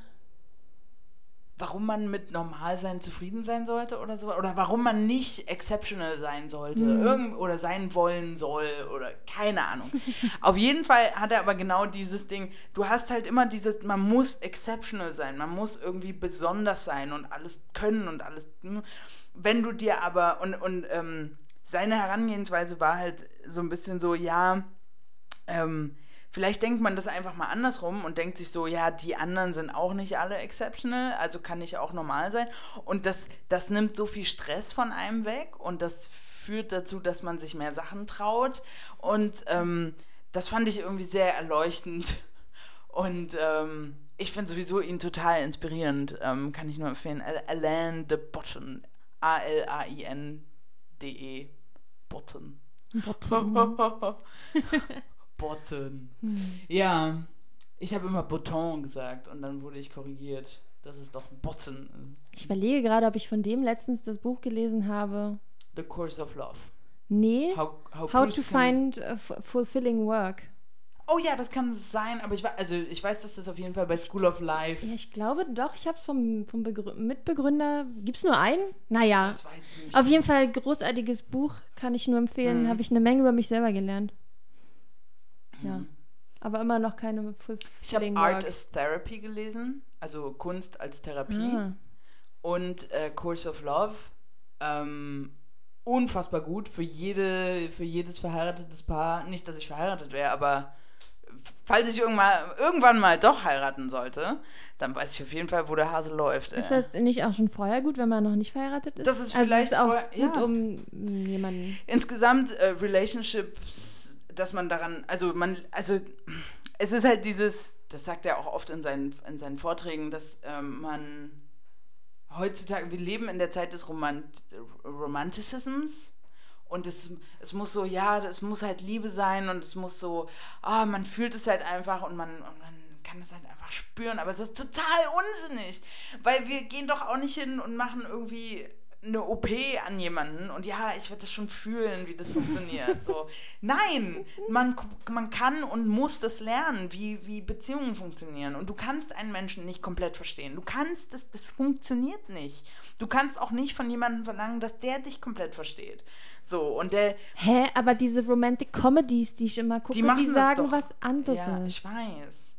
warum man mit Normalsein zufrieden sein sollte oder so. Oder warum man nicht exceptional sein sollte. Irgend, oder sein wollen soll. Oder keine Ahnung. Auf jeden Fall hat er aber genau dieses Ding. Du hast halt immer dieses, man muss exceptional sein. Man muss irgendwie besonders sein und alles können und alles. Wenn du dir aber. Und, und ähm, seine Herangehensweise war halt so ein bisschen so, ja, ähm, vielleicht denkt man das einfach mal andersrum und denkt sich so, ja, die anderen sind auch nicht alle exceptional, also kann ich auch normal sein. Und das, das nimmt so viel Stress von einem weg und das führt dazu, dass man sich mehr Sachen traut. Und ähm, das fand ich irgendwie sehr erleuchtend. Und ähm, ich finde sowieso ihn total inspirierend. Ähm, kann ich nur empfehlen. Al- Alain de Botton. A-L-A-I-N-D-E. Botton. Botten. Ja, ich habe immer Botton gesagt und dann wurde ich korrigiert, dass es doch Botten Ich überlege gerade, ob ich von dem letztens das Buch gelesen habe. ist. The Course of Love. Nee. How, how, How to find uh, fulfilling work. Oh ja, das kann sein, aber ich weiß, also ich weiß, dass das auf jeden Fall bei School of Life. Ja, ich glaube doch, ich habe vom, vom Begrü Mitbegründer. Gibt es nur einen? Naja. Das weiß ich nicht. Auf jeden Fall großartiges Buch, kann ich nur empfehlen. Mhm. Habe ich eine Menge über mich selber gelernt. Ja. Aber immer noch keine fulfilling Ich habe. Art as Therapy gelesen, also Kunst als Therapie. Ah. und äh, Course of Love. Ähm, unfassbar gut für, jede, für jedes verheiratetes Paar. Nicht, dass ich verheiratet wäre, aber falls ich irgendwann, irgendwann mal doch heiraten sollte, dann weiß ich auf jeden Fall, wo der Hase läuft. Ist äh. das nicht auch schon vorher gut, wenn man noch nicht verheiratet ist? Das ist also vielleicht ist auch vorher- gut, ja. um mm, jemanden. Insgesamt äh, Relationships, dass man daran, also man, also es ist halt dieses, das sagt er auch oft in seinen, in seinen Vorträgen, dass ähm, man heutzutage, wir leben in der Zeit des Romant Romanticisms und es, es muss so, ja, es muss halt Liebe sein und es muss so, ah, man fühlt es halt einfach und man, und man kann es halt einfach spüren, aber es ist total unsinnig, weil wir gehen doch auch nicht hin und machen irgendwie eine OP an jemanden und ja, ich werde das schon fühlen, wie das funktioniert. So. Nein, man, man kann und muss das lernen, wie, wie Beziehungen funktionieren. Und du kannst einen Menschen nicht komplett verstehen. Du kannst, das, das funktioniert nicht. Du kannst auch nicht von jemandem verlangen, dass der dich komplett versteht. So, und der, Hä, aber diese Romantic Comedies, die ich immer gucke, die die, sagen was anderes. Ja, ich weiß.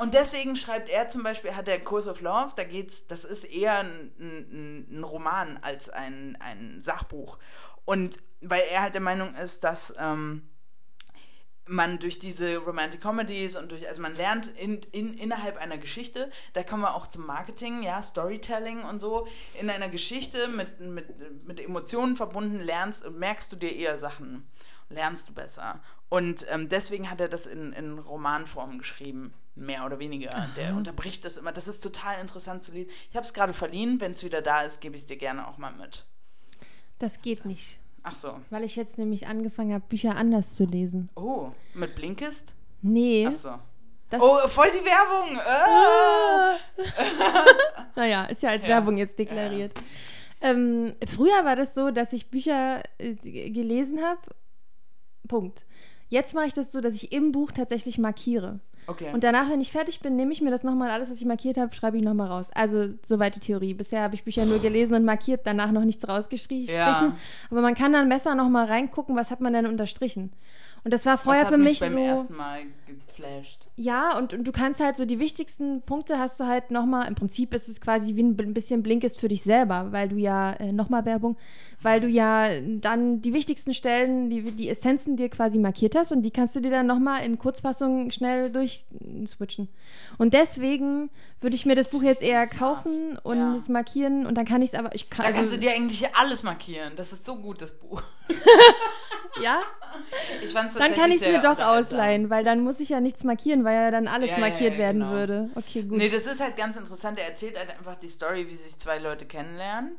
Und deswegen schreibt er zum Beispiel, hat der Course of Love, da geht's, das ist eher ein, ein, ein Roman als ein, ein Sachbuch. Und weil er halt der Meinung ist, dass ähm, man durch diese Romantic Comedies und durch, also man lernt in, in, innerhalb einer Geschichte, da kommen wir auch zum Marketing, ja, Storytelling und so, in einer Geschichte mit, mit, mit Emotionen verbunden lernst und merkst du dir eher Sachen, lernst du besser. Und ähm, deswegen hat er das in, in Romanform geschrieben, mehr oder weniger. Aha. Der unterbricht das immer. Das ist total interessant zu lesen. Ich habe es gerade verliehen. Wenn es wieder da ist, gebe ich es dir gerne auch mal mit. Das geht nicht. Ach so. Weil ich jetzt nämlich angefangen habe, Bücher anders zu lesen. Oh, mit Blinkist? Nee. Ach so. Das oh, voll die Werbung! Ah. naja, ist ja als ja. Werbung jetzt deklariert. Ja. Ähm, früher war das so, dass ich Bücher äh, gelesen habe. Punkt. Jetzt mache ich das so, dass ich im Buch tatsächlich markiere. Okay. Und danach, wenn ich fertig bin, nehme ich mir das nochmal, alles, was ich markiert habe, schreibe ich nochmal raus. Also, soweit die Theorie. Bisher habe ich Bücher nur gelesen und markiert, danach noch nichts rausgestrichen. Ja. Aber man kann dann besser nochmal reingucken, was hat man denn unterstrichen. Und das war vorher für mich, mich beim so. ersten Mal geflasht. Ja, und, und du kannst halt so die wichtigsten Punkte hast du halt nochmal. Im Prinzip ist es quasi wie ein, ein bisschen Blinkist für dich selber, weil du ja, äh, nochmal Werbung, weil du ja dann die wichtigsten Stellen, die, die Essenzen dir quasi markiert hast und die kannst du dir dann nochmal in Kurzfassung schnell durchswitchen. Und deswegen würde ich mir das, Buch jetzt eher kaufen und ja. es markieren und dann kann ich es aber. Ich kann, da kannst also, du dir eigentlich alles markieren. Das ist so gut, das Buch. ja? Ich fand's dann kann ich es mir doch ausleihen, weil dann muss ich ja nichts markieren, weil ja dann alles ja, markiert ja, werden genau. würde. Okay, gut. Nee, das ist halt ganz interessant. Er erzählt halt einfach die Story, wie sich zwei Leute kennenlernen.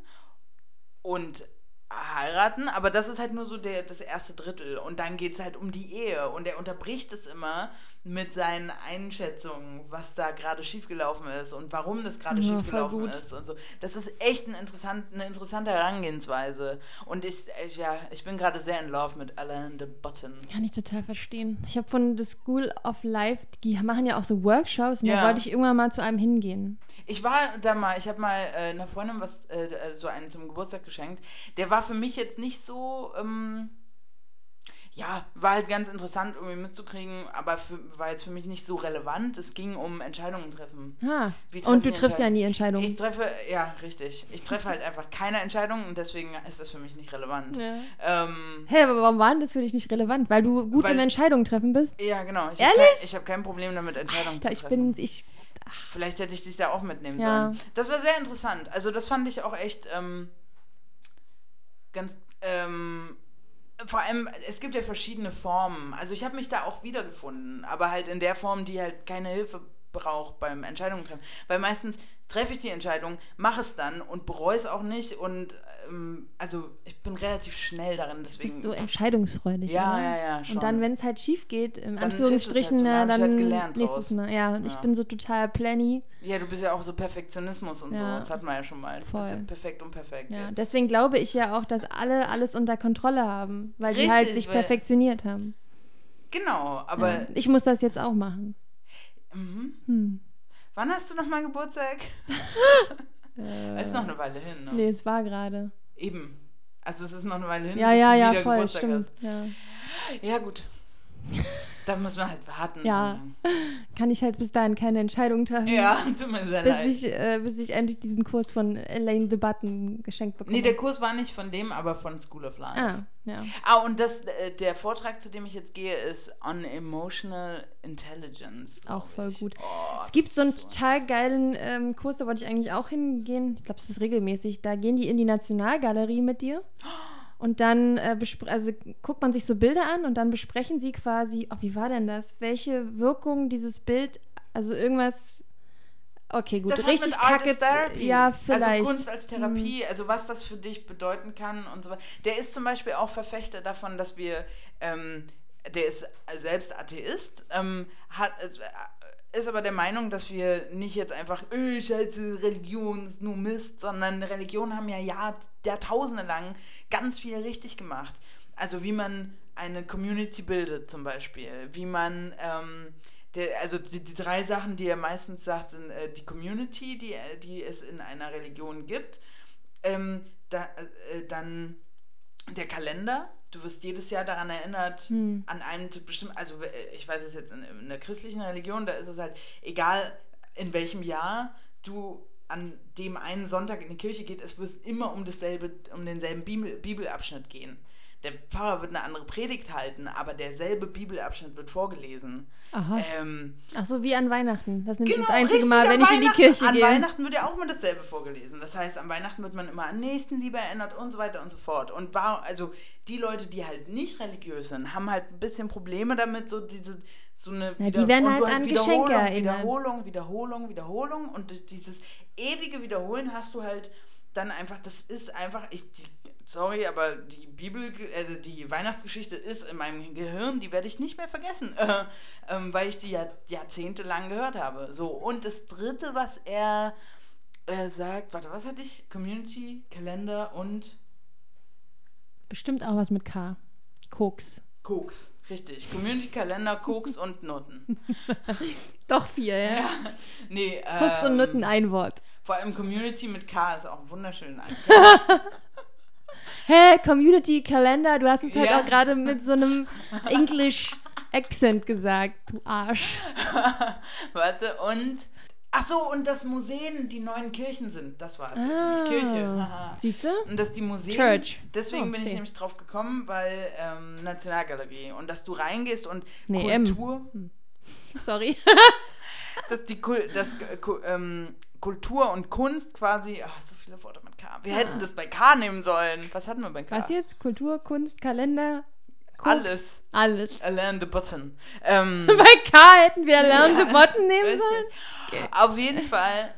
Und heiraten, aber das ist halt nur so der, das erste Drittel. Und dann geht es halt um die Ehe. Und er unterbricht es immer mit seinen Einschätzungen, was da gerade schiefgelaufen ist und warum das gerade ja, schiefgelaufen ist und so. Das ist echt ein interessant, eine interessante Herangehensweise. Und ich, ich ja, ich bin gerade sehr in love mit Alain de Botton. Kann ich total verstehen. Ich habe von The School of Life, die machen ja auch so Workshops und ja. da wollte ich irgendwann mal zu einem hingehen. Ich war da mal, ich habe mal äh, einer Freundin was, äh, so einen zum Geburtstag geschenkt. Der war für mich jetzt nicht so. Ähm, ja, war halt ganz interessant irgendwie mitzukriegen, aber für, war jetzt für mich nicht so relevant. Es ging um Entscheidungen treffen. Ah, und du triffst ja nie Entscheidungen. Ich treffe, ja, richtig. Ich treffe halt einfach keine Entscheidungen und deswegen ist das für mich nicht relevant. Ja. Ähm, Hä, aber warum war denn das für dich nicht relevant? Weil du gut weil, im Entscheidungen treffen bist? Ja, genau. Ich Ehrlich? Hab kein, ich habe kein Problem damit, Entscheidungen Alter, zu treffen. Ich bin, ich, Vielleicht hätte ich dich da auch mitnehmen ja. sollen. Das war sehr interessant. Also das fand ich auch echt ähm, ganz... Ähm, vor allem, es gibt ja verschiedene Formen. Also ich habe mich da auch wiedergefunden, aber halt in der Form, die halt keine Hilfe braucht beim Entscheidungen treffen. Weil meistens treffe ich die Entscheidung, mache es dann und bereue es auch nicht und ähm, also ich bin relativ schnell darin, deswegen. so entscheidungsfreudig. Ja, oder? ja, ja. Schon. Und dann, wenn es halt schief geht, im dann Anführungsstrichen, halt so, dann, dann halt nächstes Mal. Ja, und ja. ich bin so total planny. Ja, du bist ja auch so Perfektionismus und ja. so. Das hat man ja schon mal. Voll. Du bist ja perfekt und perfekt. Ja, jetzt. deswegen glaube ich ja auch, dass alle alles unter Kontrolle haben, weil Richtig, die halt sich perfektioniert haben. Genau, aber. Ja. Ich muss das jetzt auch machen. Mhm. Hm. Wann hast du nochmal Geburtstag? äh, ist noch eine Weile hin, ne? Nee, es war gerade. Eben. Also es ist noch eine Weile hin, ja, bis ja, du ja, wieder voll, Geburtstag stimmt, hast. Ja. ja, gut. Da muss man halt warten. Ja, so kann ich halt bis dahin keine Entscheidung treffen. Ja, tut mir sehr bis leid. Ich, äh, bis ich endlich diesen Kurs von Elaine the Button geschenkt bekomme. Nee, der Kurs war nicht von dem, aber von School of Life. Ah, ja. Ah, und das, äh, der Vortrag, zu dem ich jetzt gehe, ist On Emotional Intelligence. Auch voll ich. gut. Oh, es gibt so einen total geilen ähm, Kurs, da wollte ich eigentlich auch hingehen. Ich glaube, es ist regelmäßig. Da gehen die in die Nationalgalerie mit dir. Oh und dann äh, also guckt man sich so Bilder an und dann besprechen sie quasi, oh, wie war denn das? Welche Wirkung dieses Bild, also irgendwas. Okay, gut. Das Richtig hat mit Kacke, Ja, also vielleicht. Also Kunst als Therapie, mhm. also was das für dich bedeuten kann und so weiter. Der ist zum Beispiel auch Verfechter davon, dass wir, ähm, der ist selbst Atheist, ähm, hat, ist aber der Meinung, dass wir nicht jetzt einfach, öh, scheiße, Religion ist nur Mist, sondern Religionen haben ja Jahr, Jahrtausende lang ganz viel richtig gemacht. Also wie man eine Community bildet zum Beispiel, wie man, ähm, der, also die, die, drei Sachen, die er meistens sagt, sind äh, die Community, die, die es in einer Religion gibt, ähm, da, äh, dann der Kalender, Du wirst jedes Jahr daran erinnert, Hm. an einen bestimmten, also äh, ich weiß es jetzt in, in der christlichen Religion, da ist es halt egal, in welchem Jahr du an dem einen Sonntag in die Kirche geht, es wird immer um dasselbe, um denselben Bibel, Bibelabschnitt gehen. Der Pfarrer wird eine andere Predigt halten, aber derselbe Bibelabschnitt wird vorgelesen. Aha. Ähm, Ach so, wie an Weihnachten. Das ist Genau, das einzige Mal, an wenn ich in die Kirche An gehe. Weihnachten wird ja auch immer dasselbe vorgelesen. Das heißt, an Weihnachten wird man immer an Nächstenliebe erinnert und so weiter und so fort. Und war, also die Leute, die halt nicht religiös sind, haben halt ein bisschen Probleme damit, so diese, so eine Ja, die werden halt an Wiederholung, Geschenke erinnert. Wiederholung, Wiederholung, Wiederholung und dieses ewige Wiederholen hast du halt dann einfach, das ist einfach, ich, die, sorry, aber die Bibel, also die Weihnachtsgeschichte ist in meinem Gehirn, die werde ich nicht mehr vergessen, äh, ähm, weil ich die ja jahrzehntelang gehört habe. So, und das dritte, was er äh, sagt, warte, was hatte ich? Community, Kalender und Bestimmt auch was mit K. Koks. Koks, richtig. Community, Kalender, Koks und Noten. Doch vier, ja. Nee, Koks und ähm, Nutten ein Wort. Vor allem Community mit K ist auch wunderschön. Hä, Community Kalender, du hast es halt Ja. auch gerade mit so einem English Accent gesagt, du Arsch. Warte, und. Ach so, und dass Museen die neuen Kirchen sind. Das war es jetzt, nämlich Kirche. Haha. Siehst du? Und dass die Museen. Church. Deswegen Oh, bin ich okay. nämlich drauf gekommen, weil ähm, Nationalgalerie. Und dass du reingehst und Nee, M. Kultur. Sorry. dass die Kul dass, äh, ähm, Kultur und Kunst quasi. Ach, so viele Worte mit K. Wir hätten das bei K nehmen sollen. Was hatten wir bei K? Was jetzt? Kultur, Kunst, Kalender? Alles. Alles. Alain de Botton. Ähm, Bei K hätten wir Learn the Bottom nehmen sollen. Auf jeden Fall.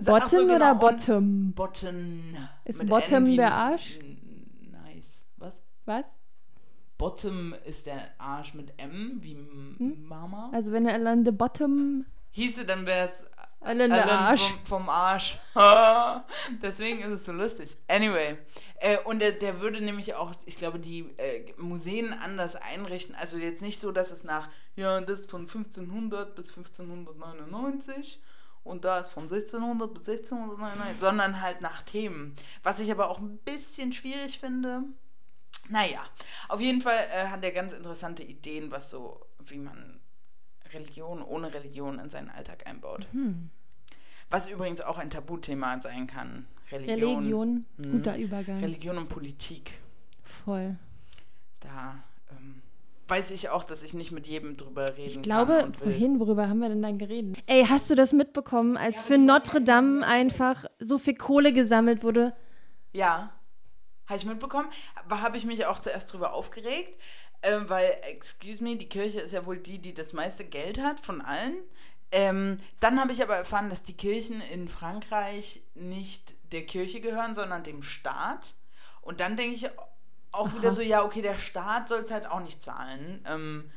Bottom so, genau, oder Bottom? Bottom. Ist Bottom N der Arsch? Nice. Was? Was? Bottom ist der Arsch mit M, wie Hm? Mama. Also wenn er Learn the Bottom, Hieße, dann wäre es Alain der Arsch. Vom, vom Arsch. Deswegen ist es so lustig. Anyway. Äh, und der, der würde nämlich auch, ich glaube, die äh, Museen anders einrichten. Also jetzt nicht so, dass es nach, ja, das ist von 1500 bis 1599 und da ist von 1600 bis 1699, sondern halt nach Themen. Was ich aber auch ein bisschen schwierig finde. Naja, auf jeden Fall äh, hat er ganz interessante Ideen, was so, wie man Religion ohne Religion in seinen Alltag einbaut. Hm. Was übrigens auch ein Tabuthema sein kann. Religion. Religion, Mhm. guter Übergang. Religion und Politik. Voll. Da ähm, weiß ich auch, dass ich nicht mit jedem drüber reden Ich glaube, kann. und will. wohin, worüber haben wir denn dann geredet? Ey, hast du das mitbekommen, als für Notre Dame einfach so viel Kohle gesammelt wurde? Ja, habe ich mitbekommen. Habe ich mich auch zuerst drüber aufgeregt, ähm, weil, excuse me, die Kirche ist ja wohl die, die das meiste Geld hat von allen. Ähm, dann habe ich aber erfahren, dass die Kirchen in Frankreich nicht der Kirche gehören, sondern dem Staat. Und dann denke ich auch wieder Aha. so, ja, okay, der Staat soll es halt auch nicht zahlen. Ähm,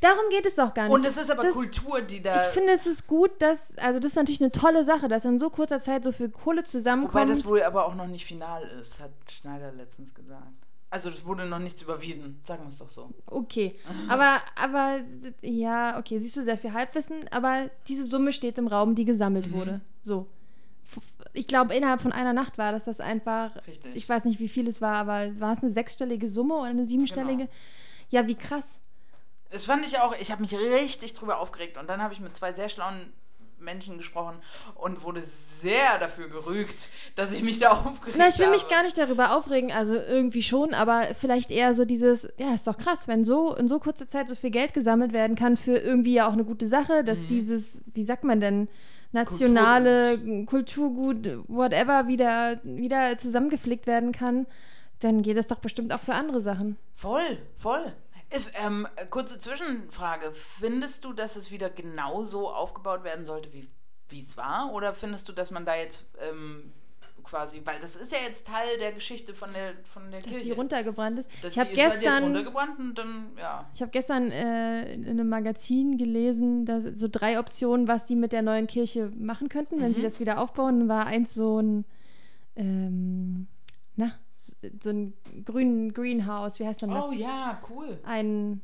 Darum geht es doch gar nicht. und es ist aber das, Kultur, die da. Ich finde, es ist gut, dass, also das ist natürlich eine tolle Sache, dass in so kurzer Zeit so viel Kohle Wobei zusammenkommt. das wohl aber auch noch nicht final ist, hat Schneider letztens gesagt. Also das wurde noch nichts überwiesen, sagen wir es doch so. Okay, aber, aber, ja, okay, siehst du sehr viel Halbwissen, aber diese Summe steht im Raum, die gesammelt Mhm. wurde. So. Ich glaube, innerhalb von einer Nacht war das das einfach, Richtig. ich weiß nicht, wie viel es war, aber war es eine sechsstellige Summe oder eine siebenstellige? Genau. Ja, wie krass. Das fand ich auch, ich habe mich richtig drüber aufgeregt und dann habe ich mit zwei sehr schlauen Menschen gesprochen und wurde sehr dafür gerügt, dass ich mich da aufgeregt Na, ich will habe. mich gar nicht darüber aufregen, also irgendwie schon, aber vielleicht eher so dieses, ja, ist doch krass, wenn so in so kurzer Zeit so viel Geld gesammelt werden kann für irgendwie ja auch eine gute Sache, dass Mhm. dieses, wie sagt man denn, nationale Kulturgut, whatever, wieder, wieder zusammengeflickt werden kann, dann geht das doch bestimmt auch für andere Sachen. Voll, voll. If, ähm, kurze Zwischenfrage. Findest du, dass es wieder genau so aufgebaut werden sollte, wie es war? Oder findest du, dass man da jetzt ähm, quasi, weil das ist ja jetzt Teil der Geschichte von der, von der Dass Kirche. die runtergebrannt ist. Das- ich habe halt gestern, runtergebrannt und dann, ja. ich habe gestern äh, in einem Magazin gelesen, dass so drei Optionen, was die mit der neuen Kirche machen könnten, wenn sie Mhm. das wieder aufbauen. War eins so ein, ähm, na, so ein grün Greenhouse, wie heißt das? Oh ja, cool. Ein,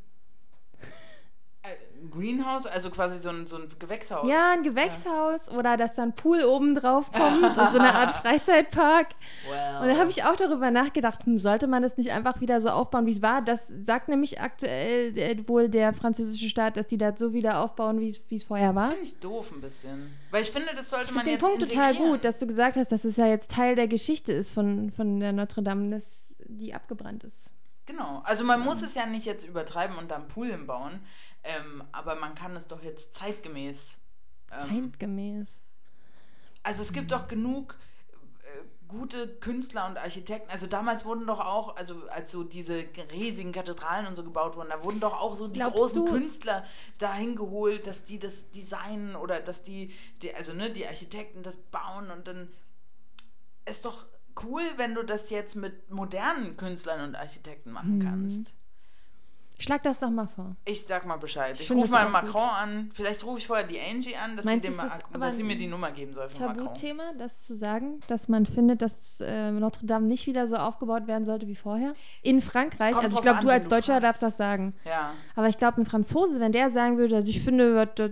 Greenhouse, also quasi so ein, so ein Gewächshaus. Ja, ein Gewächshaus ja. oder dass da ein Pool oben drauf kommt, so eine Art Freizeitpark. Well. Und da habe ich auch darüber nachgedacht, hm, sollte man das nicht einfach wieder so aufbauen, wie es war? Das sagt nämlich aktuell äh, wohl der französische Staat, dass die das so wieder aufbauen, wie es vorher war. Finde ich doof ein bisschen. Weil ich finde, das sollte ich man den jetzt Punkt total gut, dass du gesagt hast, dass es ja jetzt Teil der Geschichte ist von, von der Notre Dame, dass die abgebrannt ist. Genau, also man ja. muss es ja nicht jetzt übertreiben und dann Pool hinbauen, ähm, aber man kann es doch jetzt zeitgemäß. Ähm, zeitgemäß. Also es gibt doch genug äh, gute Künstler und Architekten. Also damals wurden doch auch, also als so diese riesigen Kathedralen und so gebaut wurden, da wurden doch auch so die Glaubst großen du? Künstler dahin geholt, dass die das designen oder dass die, die, also ne, die Architekten das bauen und dann ist doch cool, wenn du das jetzt mit modernen Künstlern und Architekten machen mhm. kannst. Schlag das doch mal vor. Ich sag mal Bescheid. Ich, ich rufe mal Macron gut. an. Vielleicht rufe ich vorher die Angie an, dass, sie, dem mal, dass sie mir die Nummer geben soll von Macron. Thema, das zu sagen, dass man findet, dass äh, Notre Dame nicht wieder so aufgebaut werden sollte wie vorher. In Frankreich, Kommt also ich glaube, du als Deutscher fragst. darfst das sagen. Ja. Aber ich glaube, ein Franzose, wenn der sagen würde, also ich finde, das,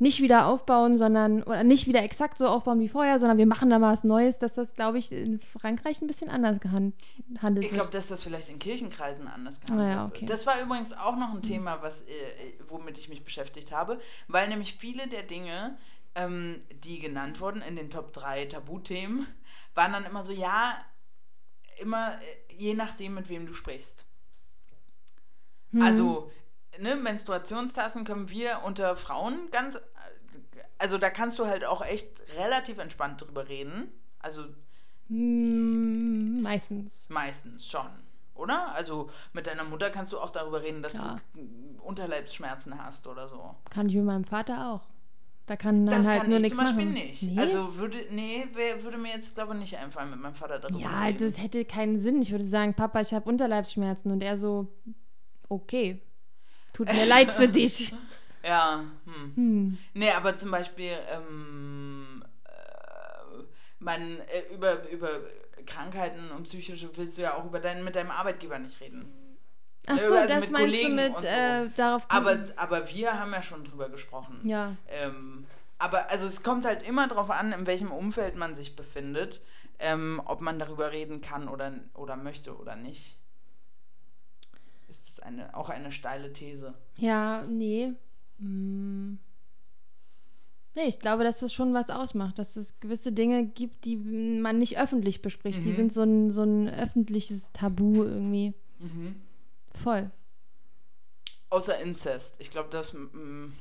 nicht wieder aufbauen, sondern oder nicht wieder exakt so aufbauen wie vorher, sondern wir machen da mal was Neues, dass das, glaube ich, in Frankreich ein bisschen anders gehandelt wird. Ich glaube, dass das vielleicht in Kirchenkreisen anders gehandelt ja, okay. wird. Das war übrigens auch noch ein Thema, was, äh, womit ich mich beschäftigt habe, weil nämlich viele der Dinge, ähm, die genannt wurden in den Top 3 Tabuthemen, waren dann immer so, ja, immer äh, je nachdem, mit wem du sprichst. Hm. Also ne, Menstruationstassen können wir unter Frauen ganz, also da kannst du halt auch echt relativ entspannt drüber reden. Also hm, meistens. Meistens schon, oder? Also mit deiner Mutter kannst du auch darüber reden, dass ja. du Unterleibsschmerzen hast oder so. Kann ich mit meinem Vater auch. Da kann dann das halt kann nur nichts machen. Das kann ich zum Beispiel nicht. Nee? Also würde, nee, würde mir jetzt glaube ich nicht einfallen, mit meinem Vater darüber ja, zu reden. Ja, das hätte keinen Sinn. Ich würde sagen, Papa, ich habe Unterleibsschmerzen und er so, okay. Tut mir leid für dich. Ja. Hm. Hm. Nee, aber zum Beispiel, ähm, äh, man, äh, über, über Krankheiten und psychische willst du ja auch über dein, mit deinem Arbeitgeber nicht reden. Ach ne, so, also das mit Kollegen mit, und so. Äh, darauf aber, aber wir haben ja schon drüber gesprochen. Ja. Ähm, aber also es kommt halt immer darauf an, in welchem Umfeld man sich befindet, ähm, ob man darüber reden kann oder, oder möchte oder nicht ist das eine, auch eine steile These. Ja, nee. Hm. Nee, ich glaube, dass das schon was ausmacht, dass es gewisse Dinge gibt, die man nicht öffentlich bespricht. Mhm. Die sind so ein, so ein öffentliches Tabu irgendwie. Mhm. Voll. Außer Inzest. Ich glaube, das. Mm,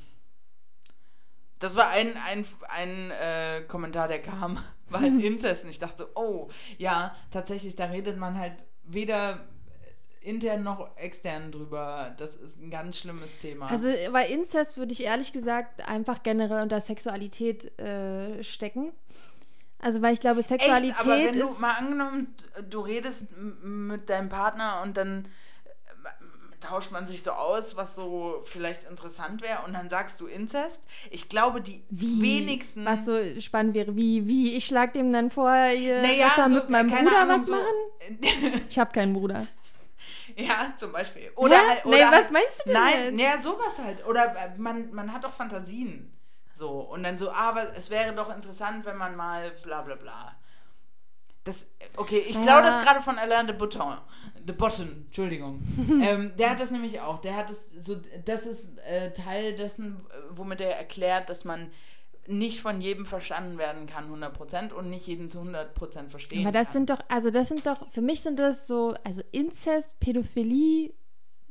das war ein, ein, ein äh, Kommentar, der kam, war ein Inzest. Und ich dachte, oh, ja, tatsächlich, da redet man halt weder intern noch extern drüber. Das ist ein ganz schlimmes Thema. Also bei Inzest würde ich ehrlich gesagt einfach generell unter Sexualität äh, stecken. Also weil ich glaube, Sexualität Echt? Aber wenn du mal angenommen, du redest mit deinem Partner und dann äh, tauscht man sich so aus, was so vielleicht interessant wäre und dann sagst du Inzest. Ich glaube, die wie? wenigsten. Was so spannend wäre, wie, wie, ich schlag dem dann vor, hier, naja, dass er so, mit meinem Bruder Ahnung, was so machen? ich habe keinen Bruder. Ja, zum Beispiel. Oder halt, oder nee, was meinst du denn? Nein, ja, sowas halt. Oder äh, man, man hat doch Fantasien. So. Und dann so, ah, aber es wäre doch interessant, wenn man mal bla bla bla. Das, okay, ich ja. glaube das gerade von Alain de Botton. De Botton, Entschuldigung. ähm, der hat das nämlich auch. Der hat das so, das ist äh, Teil dessen, womit er erklärt, dass man nicht von jedem verstanden werden kann 100% und nicht jeden zu 100% verstehen Aber das kann. sind doch, also das sind doch, für mich sind das so, also Inzest, Pädophilie,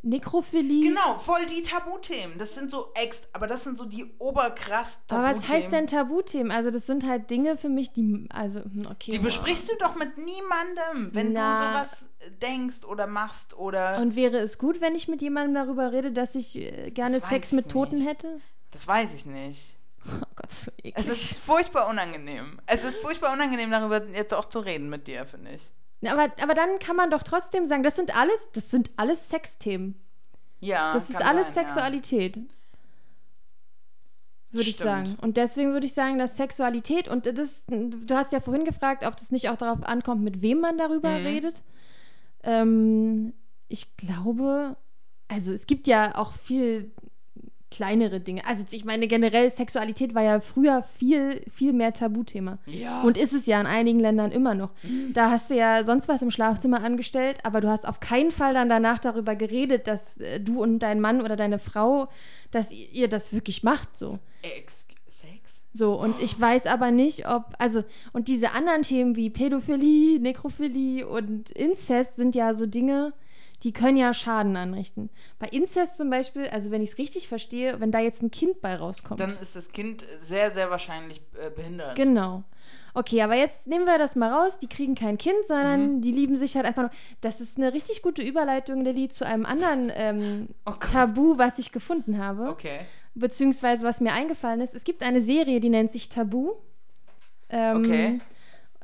Nekrophilie. Genau, voll die Tabuthemen. Das sind so ex, aber das sind so die oberkrass Tabuthemen. Aber was heißt denn Tabuthemen? Also das sind halt Dinge für mich, die, also, hm, okay. Die besprichst du doch mit niemandem, wenn Na. du sowas denkst oder machst oder... Und wäre es gut, wenn ich mit jemandem darüber rede, dass ich äh, gerne Sex mit Toten hätte? Das weiß ich nicht. Oh Gott, so eklig. Es ist furchtbar unangenehm. Es ist furchtbar unangenehm, darüber jetzt auch zu reden mit dir, finde ich. Aber, aber dann kann man doch trotzdem sagen, das sind alles, das sind alles Sexthemen. Ja. Das ist alles sein, Sexualität. Ja. Würde ich sagen. Und deswegen würde ich sagen, dass Sexualität und das, du hast ja vorhin gefragt, ob das nicht auch darauf ankommt, mit wem man darüber mhm. redet. Ähm, ich glaube, also es gibt ja auch viel kleinere Dinge. Also ich meine, generell Sexualität war ja früher viel, viel mehr Tabuthema. Ja. Und ist es ja in einigen Ländern immer noch. Da hast du ja sonst was im Schlafzimmer angestellt, aber du hast auf keinen Fall dann danach darüber geredet, dass äh, du und dein Mann oder deine Frau, dass ihr, ihr das wirklich macht, so. Ex Sex? So, und ich weiß aber nicht, ob, also, und diese anderen Themen wie Pädophilie, Nekrophilie und Inzest sind ja so Dinge, die können ja Schaden anrichten. Bei Inzest zum Beispiel, also wenn ich es richtig verstehe, wenn da jetzt ein Kind bei rauskommt. Dann ist das Kind sehr, sehr wahrscheinlich äh, behindert. Genau. Okay, aber jetzt nehmen wir das mal raus. Die kriegen kein Kind, sondern Mhm. die lieben sich halt einfach nur. Das ist eine richtig gute Überleitung, Lilly, zu einem anderen ähm, Oh. Tabu, was ich gefunden habe. Okay. Beziehungsweise was mir eingefallen ist. Es gibt eine Serie, die nennt sich Tabu. Ähm, Okay.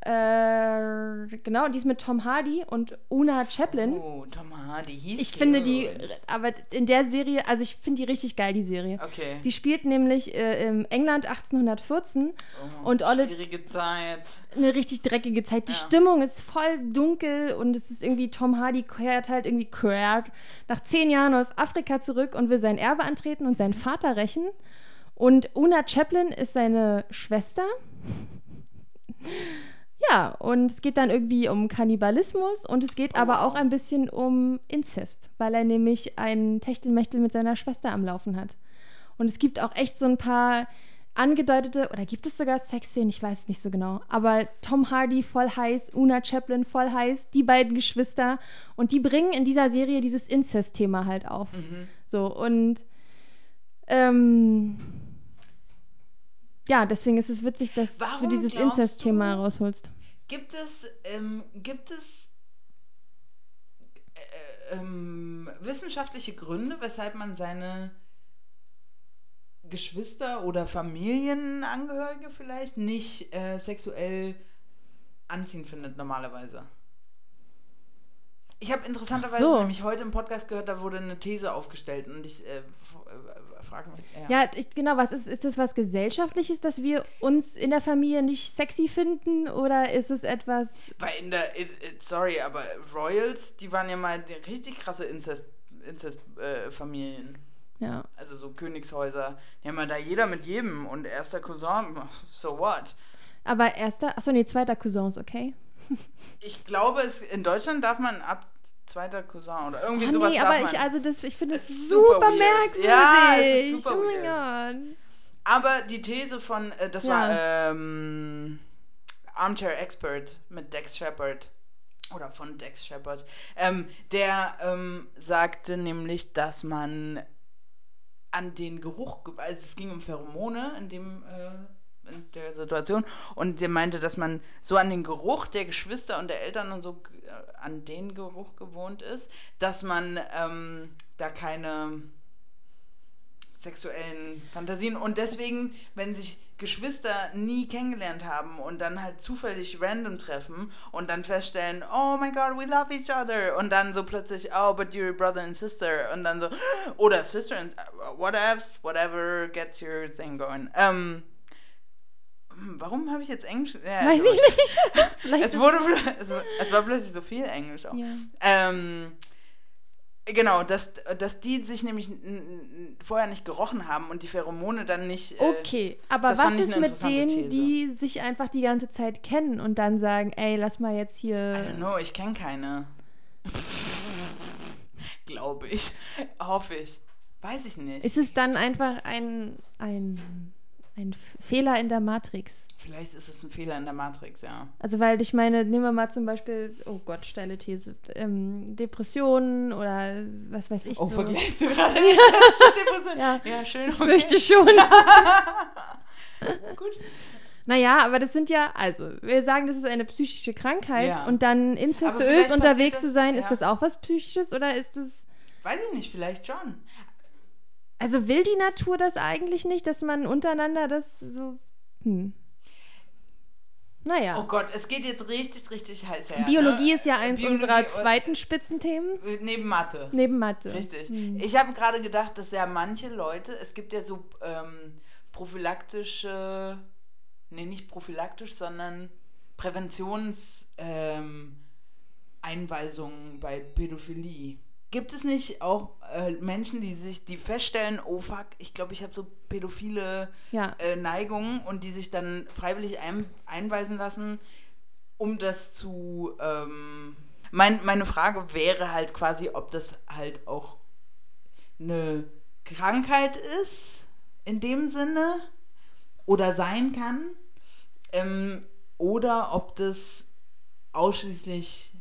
Äh, genau, die ist mit Tom Hardy und Una Chaplin. Oh, Tom Hardy hieß ich finde die, aber in der Serie, also ich finde die richtig geil, die Serie. Okay. Die spielt nämlich äh, im England 1814 oh, und Olle- Schwierige Zeit. eine richtig dreckige Zeit. Die Ja. Stimmung ist voll dunkel und es ist irgendwie, Tom Hardy kehrt halt irgendwie kehrt nach zehn Jahren aus Afrika zurück und will sein Erbe antreten und seinen Vater rächen. Und Una Chaplin ist seine Schwester. Ja, und es geht dann irgendwie um Kannibalismus und es geht aber wow. auch ein bisschen um Inzest, weil er nämlich ein Techtelmechtel mit seiner Schwester am Laufen hat. Und es gibt auch echt so ein paar angedeutete, oder gibt es sogar Sexszenen, ich weiß es nicht so genau, aber Tom Hardy voll heiß, Una Chaplin voll heiß, die beiden Geschwister und die bringen in dieser Serie dieses Inzest-Thema halt auf. Mhm. So, und ähm, ja, deswegen ist es witzig, dass Warum du dieses Inzest-Thema rausholst. Gibt es, ähm, gibt es äh, ähm, wissenschaftliche Gründe, weshalb man seine Geschwister oder Familienangehörige vielleicht nicht äh, sexuell anziehend findet normalerweise? Ich habe interessanterweise so. nämlich heute im Podcast gehört, da wurde eine These aufgestellt und ich äh, äh, frage mich. Ja, ich, genau, was ist, ist das was Gesellschaftliches, dass wir uns in der Familie nicht sexy finden oder ist es etwas, Weil in der, it, it, sorry, aber Royals, die waren ja mal richtig krasse Inzest-Familien. Inzest, äh, Familien. ja, also so Königshäuser. Die haben ja da jeder mit jedem und erster Cousin, so what? aber erster, achso, nee, zweiter Cousin ist okay. Ich glaube, es, in Deutschland darf man ab zweiter Cousin oder irgendwie Oh, sowas nee, darf aber man. ich, also das, ich finde Es super, super weird. merkwürdig. Ja, es ist super oh Gott. aber die These von, äh, das Ja. war ähm, Armchair Expert mit Dex Shepard. Oder von Dex Shepard. Ähm, der ähm, sagte nämlich, dass man an den Geruch, ge- also es ging um Pheromone in dem äh, in der Situation. Und der meinte, dass man so an den Geruch der Geschwister und der Eltern und so äh, an den Geruch gewohnt ist, dass man ähm, da keine sexuellen Fantasien und deswegen, wenn sich Geschwister nie kennengelernt haben und dann halt zufällig random treffen und dann feststellen, oh my god, we love each other. Und dann so plötzlich, oh, but you're brother and sister. Und dann so, oder sister and whatevs, whatever gets your thing going. Ähm, hm, warum habe ich jetzt Englisch? Ja, Weiß ich nicht. Es wurde, es, war- es war plötzlich so viel Englisch auch. Ja. Ähm, genau, dass, dass die sich nämlich vorher nicht gerochen haben und die Pheromone dann nicht. Äh, Okay, aber was ist mit denen, These. die sich einfach die ganze Zeit kennen und dann sagen, ey, lass mal jetzt I don't hier. know, ich kenne keine. Glaube ich. Hoffe ich. Weiß ich nicht. Ist es dann einfach ein, ein, ein Fehler in der Matrix? Vielleicht ist es ein Fehler in der Matrix, ja. Also, weil ich meine, nehmen wir mal zum Beispiel, oh Gott, steile These, ähm, Depressionen oder was weiß ich. Oh, so. vergleichst du gerade Depression? Ja. ja, schön. Ich Okay. fürchte schon. Gut. Naja, aber das sind ja, also, wir sagen, das ist eine psychische Krankheit Ja. und dann incestuös unterwegs das- zu sein, ist ja. das auch was Psychisches oder ist das. Weiß ich nicht, vielleicht schon. Also will die Natur das eigentlich nicht, dass man untereinander das so. Hm. Naja. Oh Gott, es geht jetzt richtig, richtig heiß her. Biologie ne? ist ja eins Biologie- unserer zweiten Spitzenthemen. Neben Mathe. Neben Mathe. Richtig. Hm. Ich habe gerade gedacht, dass ja manche Leute, es gibt ja so ähm, prophylaktische, nee, nicht prophylaktisch, sondern Präventionseinweisungen ähm, bei Pädophilie. Gibt es nicht auch äh, Menschen, die sich, die feststellen, oh fuck, ich glaube, ich habe so pädophile Ja. äh, Neigungen und die sich dann freiwillig ein, einweisen lassen, um das zu. Ähm, mein, meine Frage wäre halt quasi, ob das halt auch eine Krankheit ist, in dem Sinne, oder sein kann, ähm, oder ob das ausschließlich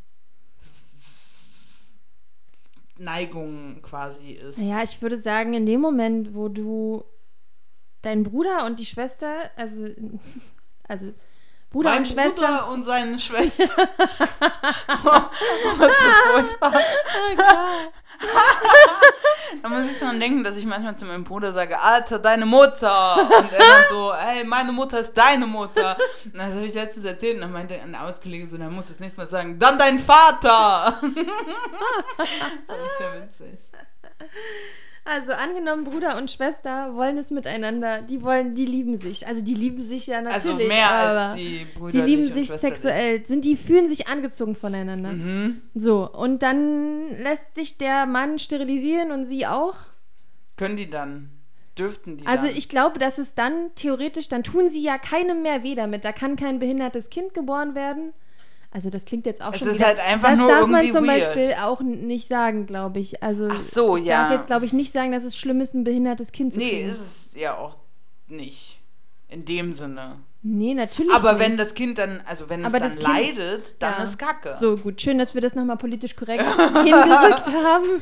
Neigung quasi ist. Ja, ich würde sagen, in dem Moment, wo du deinen Bruder und die Schwester, also, also Bruder mein und Schwester. Bruder und seine Schwester. Was ist furchtbar. Oh. Da muss ich dran denken, dass ich manchmal zu meinem Bruder sage, Alter, deine Mutter. Und er dann so, ey, meine Mutter ist deine Mutter. Und das habe ich letztens erzählt und dann meinte ein Arbeitskollege so, dann musst du das nächste Mal sagen, dann dein Vater. das fand ich sehr witzig. Also angenommen, Bruder und Schwester wollen es miteinander, die wollen, die lieben sich. Also die lieben sich ja natürlich. Also mehr aber als die Brüder Die lieben sich sexuell, sind die fühlen sich angezogen voneinander. Mhm. So, und dann lässt sich der Mann sterilisieren und sie auch. Können die dann? Dürften die Also dann? ich glaube, dass es dann theoretisch, dann tun sie ja keinem mehr weh damit. Da kann kein behindertes Kind geboren werden. Also das klingt jetzt auch Es schon ist wieder, halt einfach das nur darf man zum weird. Beispiel auch nicht sagen, glaube ich. Also Ach so, ich ja. darf jetzt, glaube ich, nicht sagen, dass es schlimm ist, ein behindertes Kind zu Nee, kriegen. ist es ja auch nicht. In dem Sinne. Nee, natürlich Aber nicht. wenn das Kind dann, also wenn es Aber dann das Kind- leidet, dann Ja. ist Kacke. So, gut, schön, dass wir das nochmal politisch korrekt hingerückt haben.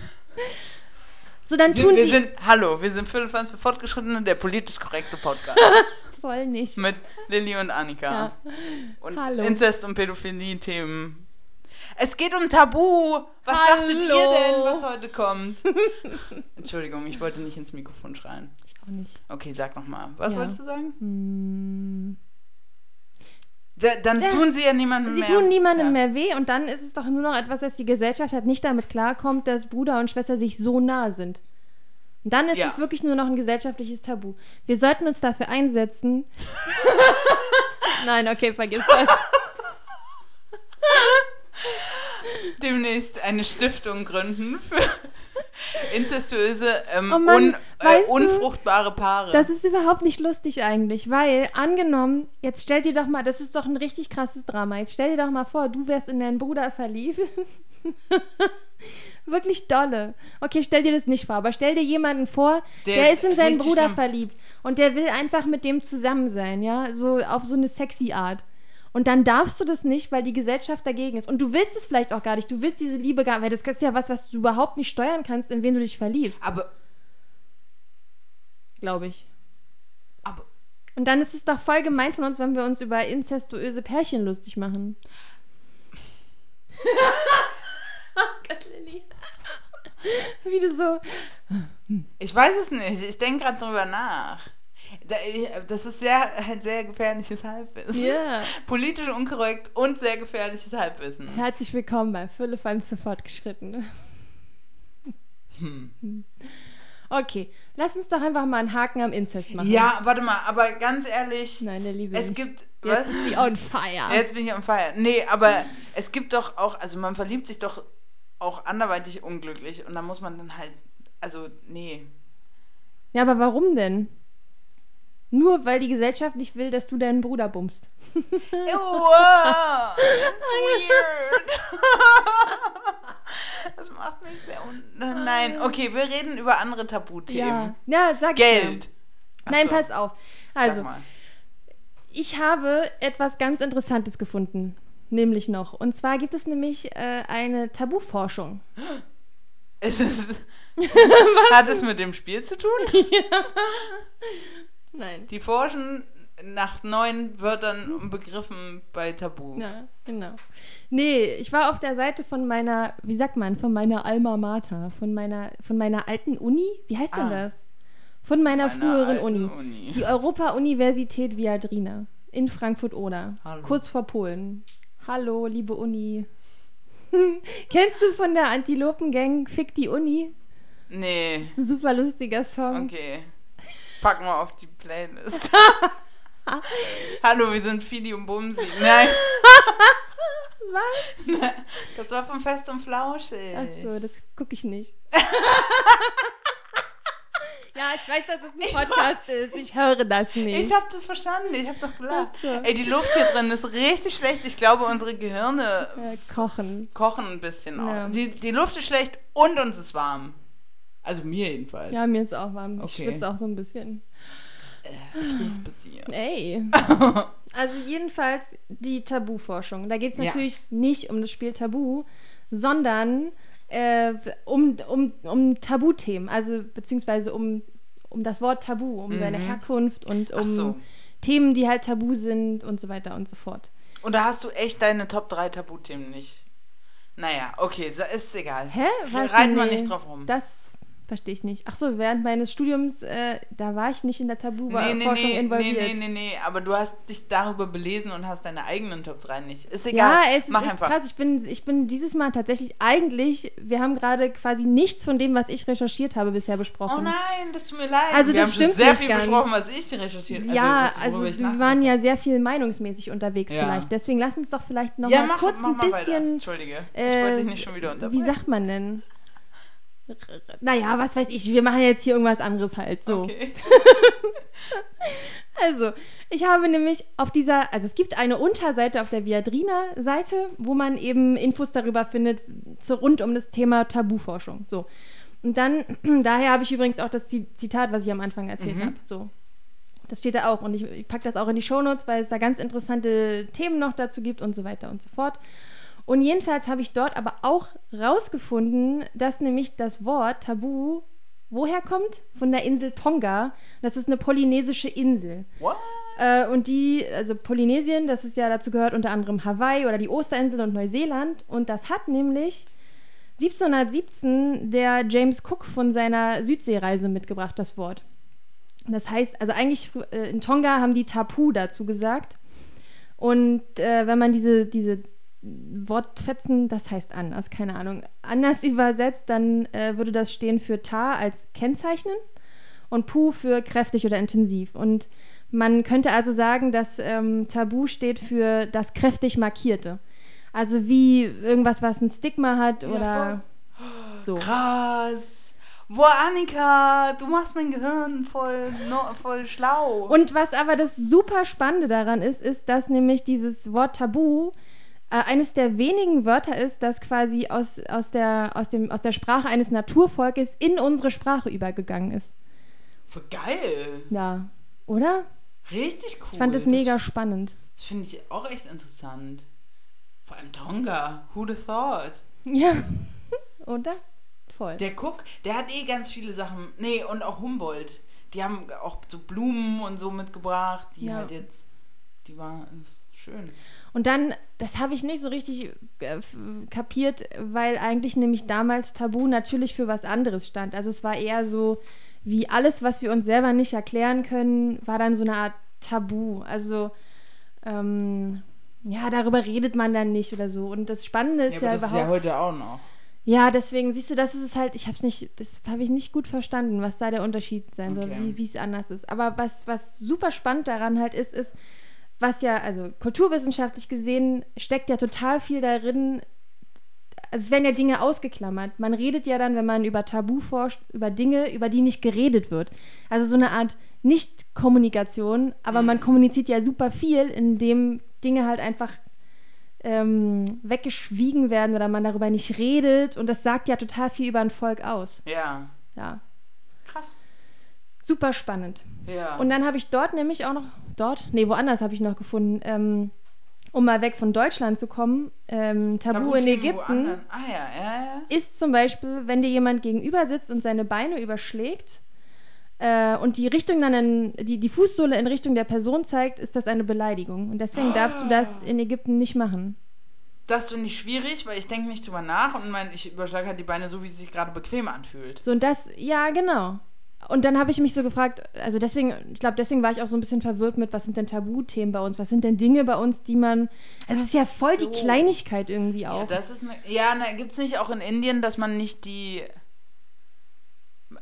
So, dann Sind, tun wir sie sind, hallo, wir sind Philippans für Fortgeschrittene, der politisch korrekte Podcast. voll nicht. mit Lilly und Annika. Ja. Und Hallo. Inzest- und Pädophilie-Themen. Es geht um Tabu. Was Hallo. dachtet ihr denn, was heute kommt? Entschuldigung, ich wollte nicht ins Mikrofon schreien. Ich auch nicht. Okay, sag nochmal. Was Ja. wolltest du sagen? Hm. Da, dann Ja. tun sie ja niemandem Sie mehr. tun niemandem ja. mehr weh und dann ist es doch nur noch etwas, dass die Gesellschaft halt nicht damit klarkommt, dass Bruder und Schwester sich so nah sind. Und dann ist Ja. es wirklich nur noch ein gesellschaftliches Tabu. Wir sollten uns dafür einsetzen. Nein, okay, vergiss das. Demnächst eine Stiftung gründen für inzestuöse, ähm, Oh Mann, un, äh, unfruchtbare Paare. Das ist überhaupt nicht lustig eigentlich, weil angenommen, jetzt stell dir doch mal, das ist doch ein richtig krasses Drama. Jetzt stell dir doch mal vor, du wärst in deinen Bruder verliebt. Wirklich dolle. Okay, stell dir das nicht vor, aber stell dir jemanden vor, der, Der ist in seinen Bruder schlimm. verliebt und der will einfach mit dem zusammen sein, ja, so auf so eine sexy Art. Und dann darfst du das nicht, weil die Gesellschaft dagegen ist. Und du willst es vielleicht auch gar nicht. Du willst diese Liebe gar nicht, weil das ist ja was, was du überhaupt nicht steuern kannst, in wen du dich verliebst, aber, glaube ich. aber, Und dann ist es doch voll gemein von uns, wenn wir uns über inzestuöse Pärchen lustig machen. oh Gott, Lilly. Wie du so. ich weiß es nicht. Ich denke gerade drüber nach. Da, das ist sehr, ein sehr gefährliches Halbwissen. Ja. Politisch unkorrekt und sehr gefährliches Halbwissen. Herzlich willkommen bei Fülle von zu fortgeschritten. Hm. Okay, lass uns doch einfach mal einen Haken am Inzest machen. Ja, warte mal, aber ganz ehrlich, Nein, der Liebe. es nicht. gibt. Was? Jetzt ist sie on fire. Jetzt bin ich am Feiern. Nee, aber es gibt doch auch, also man verliebt sich doch auch anderweitig unglücklich und da muss man dann halt, also nee. Ja, aber warum denn? Nur weil die Gesellschaft nicht will, dass du deinen Bruder bummst. Wow, that's weird. Das macht mich sehr un Nein, okay, wir reden über andere Tabuthemen. Ja, ja sag Geld. Ja. Nein, so, pass auf. Also, sag mal. Ich habe etwas ganz Interessantes gefunden, nämlich noch. Und zwar gibt es nämlich äh, eine Tabuforschung. Ist es, hat es mit dem Spiel zu tun? Nein. Die forschen nach neuen Wörtern und Begriffen bei Tabu. Ja, genau. Nee, ich war auf der Seite von meiner, wie sagt man, von meiner Alma Mater, von meiner, von meiner alten Uni. Wie heißt denn Ah. das? Von meiner Meiner früheren Uni. Uni. Die Europa-Universität Viadrina in Frankfurt-Oder. Kurz vor Polen. Hallo, liebe Uni. Kennst du von der Antilopen-Gang Fick die Uni? Nee, Ein super lustiger Song. okay. Packen wir auf die Playlist. Hallo, wir sind Fidi und Bumsi. Nein, Was? Das war von Fest und Flauschig. Ach so, das gucke ich nicht. Ja, ich weiß, dass es ein Podcast ist. Ich höre das nicht. Ich habe das verstanden. Ich habe doch gelacht. Ach so. Ey, die Luft hier drin ist richtig schlecht. Ich glaube, unsere Gehirne äh, kochen. kochen ein bisschen Ja. auch. Die, die Luft ist schlecht und uns ist warm. Also mir jedenfalls. Ja, mir ist auch warm. Ich Okay. schwitze auch so ein bisschen. Ich riech's bis hier. Ey. Also jedenfalls die Tabuforschung. Da geht es Ja. natürlich nicht um das Spiel Tabu, sondern äh, um, um, um Tabuthemen, also beziehungsweise um, um das Wort Tabu, um seine Herkunft und um Mhm. So. Themen, die halt tabu sind und so weiter und so fort. Und da hast du echt deine Top 3 Tabuthemen nicht. Naja, okay, ist egal. Hä? Was? Reiten wir Nee, nicht drauf rum. Das verstehe ich nicht. Ach so, während meines Studiums, äh, da war ich nicht in der Nee, Tabuforschung nee, nee, nee, involviert. nee, nee, nee, aber du hast dich darüber belesen und hast deine eigenen Top 3 nicht. Ist egal. Ja, es ist Mach echt einfach. krass. Ich bin, ich bin dieses Mal tatsächlich eigentlich, wir haben gerade quasi nichts von dem, was ich recherchiert habe, bisher besprochen. Oh nein, das tut mir leid. Also wir das haben schon stimmt sehr nicht viel besprochen, was ich recherchiert habe. ja, also ich wir waren ja sehr viel meinungsmäßig unterwegs Ja. vielleicht. Deswegen lass uns doch vielleicht noch Ja, mal mach, kurz mach ein mal weiter. bisschen. Entschuldige. ich äh, wollte dich nicht schon wieder unterbrechen. Wie sagt man denn? Naja, was weiß ich, wir machen jetzt hier irgendwas anderes halt. So. Okay. Also, ich habe nämlich auf dieser, also es gibt eine Unterseite auf der Viadrina-Seite, wo man eben Infos darüber findet, so rund um das Thema Tabuforschung. So. Und dann, daher habe ich übrigens auch das Zi- Zitat, was ich am Anfang erzählt Mhm. habe. So. Das steht da auch. Und ich, ich packe das auch in die Shownotes, weil es da ganz interessante Themen noch dazu gibt und so weiter und so fort. Und jedenfalls habe ich dort aber auch rausgefunden, dass nämlich das Wort Tabu woher kommt? Von der Insel Tonga. Das ist eine polynesische Insel. What? Äh, und die, also Polynesien, das ist ja dazu gehört unter anderem Hawaii oder die Osterinsel und Neuseeland. Und das hat nämlich 1717 der James Cook von seiner Südseereise mitgebracht, das Wort. Das heißt, also eigentlich äh, in Tonga haben die Tapu dazu gesagt. Und äh, wenn man diese, diese Wortfetzen, das heißt anders, keine Ahnung, anders übersetzt, dann äh, würde das stehen für Ta als kennzeichnen und Pu für kräftig oder intensiv. Und man könnte also sagen, dass ähm, Tabu steht für das kräftig Markierte. Also wie irgendwas, was ein Stigma hat Ja, oder so. Krass. Boah, Annika, du machst mein Gehirn voll, no, voll schlau. Und was aber das super Spannende daran ist, ist, dass nämlich dieses Wort Tabu äh, eines der wenigen Wörter ist, das quasi aus, aus, der, aus, dem, aus der Sprache eines Naturvolkes in unsere Sprache übergegangen ist. Voll geil. Ja, oder? Richtig cool. Ich fand das mega spannend. Das finde ich auch echt interessant. Vor allem Tonga. Who'd have thought? Ja, oder? Voll. Der Cook, der hat eh ganz viele Sachen. Nee, und auch Humboldt. Die haben auch so Blumen und so mitgebracht, die Ja. halt jetzt. Die waren schön. Und dann, das habe ich nicht so richtig äh, kapiert, weil eigentlich nämlich damals Tabu natürlich für was anderes stand. Also es war eher so, wie alles, was wir uns selber nicht erklären können, war dann so eine Art Tabu. Also ähm, ja, darüber redet man dann nicht oder so. Und das Spannende ist Ja, ja, aber das ist überhaupt. ja heute auch noch. Ja, deswegen siehst du, das ist es halt, ich habe es nicht, das habe ich nicht gut verstanden, was da der Unterschied sein soll, Okay. wie wie es anders ist. Aber was, was super spannend daran halt ist, ist, was ja, also kulturwissenschaftlich gesehen, steckt ja total viel darin, also es werden ja Dinge ausgeklammert. Man redet ja dann, wenn man über Tabu forscht, über Dinge, über die nicht geredet wird. Also so eine Art Nicht-Kommunikation, aber man kommuniziert ja super viel, indem Dinge halt einfach ähm, weggeschwiegen werden oder man darüber nicht redet. Und das sagt ja total viel über ein Volk aus. Ja. Ja, Krass. super spannend. Ja. Und dann habe ich dort nämlich auch noch, dort, nee, woanders habe ich noch gefunden, ähm, um mal weg von Deutschland zu kommen, ähm, Tabu in Tabuthemen Ägypten. Ah ja, ja, ja. ist zum Beispiel, wenn dir jemand gegenüber sitzt und seine Beine überschlägt äh, und die Richtung dann in, die, die Fußsohle in Richtung der Person zeigt, ist das eine Beleidigung. Und deswegen darfst du das in Ägypten nicht machen. Das finde ich schwierig, weil ich denke nicht drüber nach und mein, ich überschlage halt die Beine so, wie es sich gerade bequem anfühlt. So und das, ja, genau. Und dann habe ich mich so gefragt, also deswegen, ich glaube, deswegen war ich auch so ein bisschen verwirrt mit, was sind denn Tabuthemen bei uns? Was sind denn Dinge bei uns, die man. Also es ist ja voll so. die Kleinigkeit irgendwie Ja, auch. das ist eine. Ja, ne, gibt es nicht auch in Indien, dass man nicht die.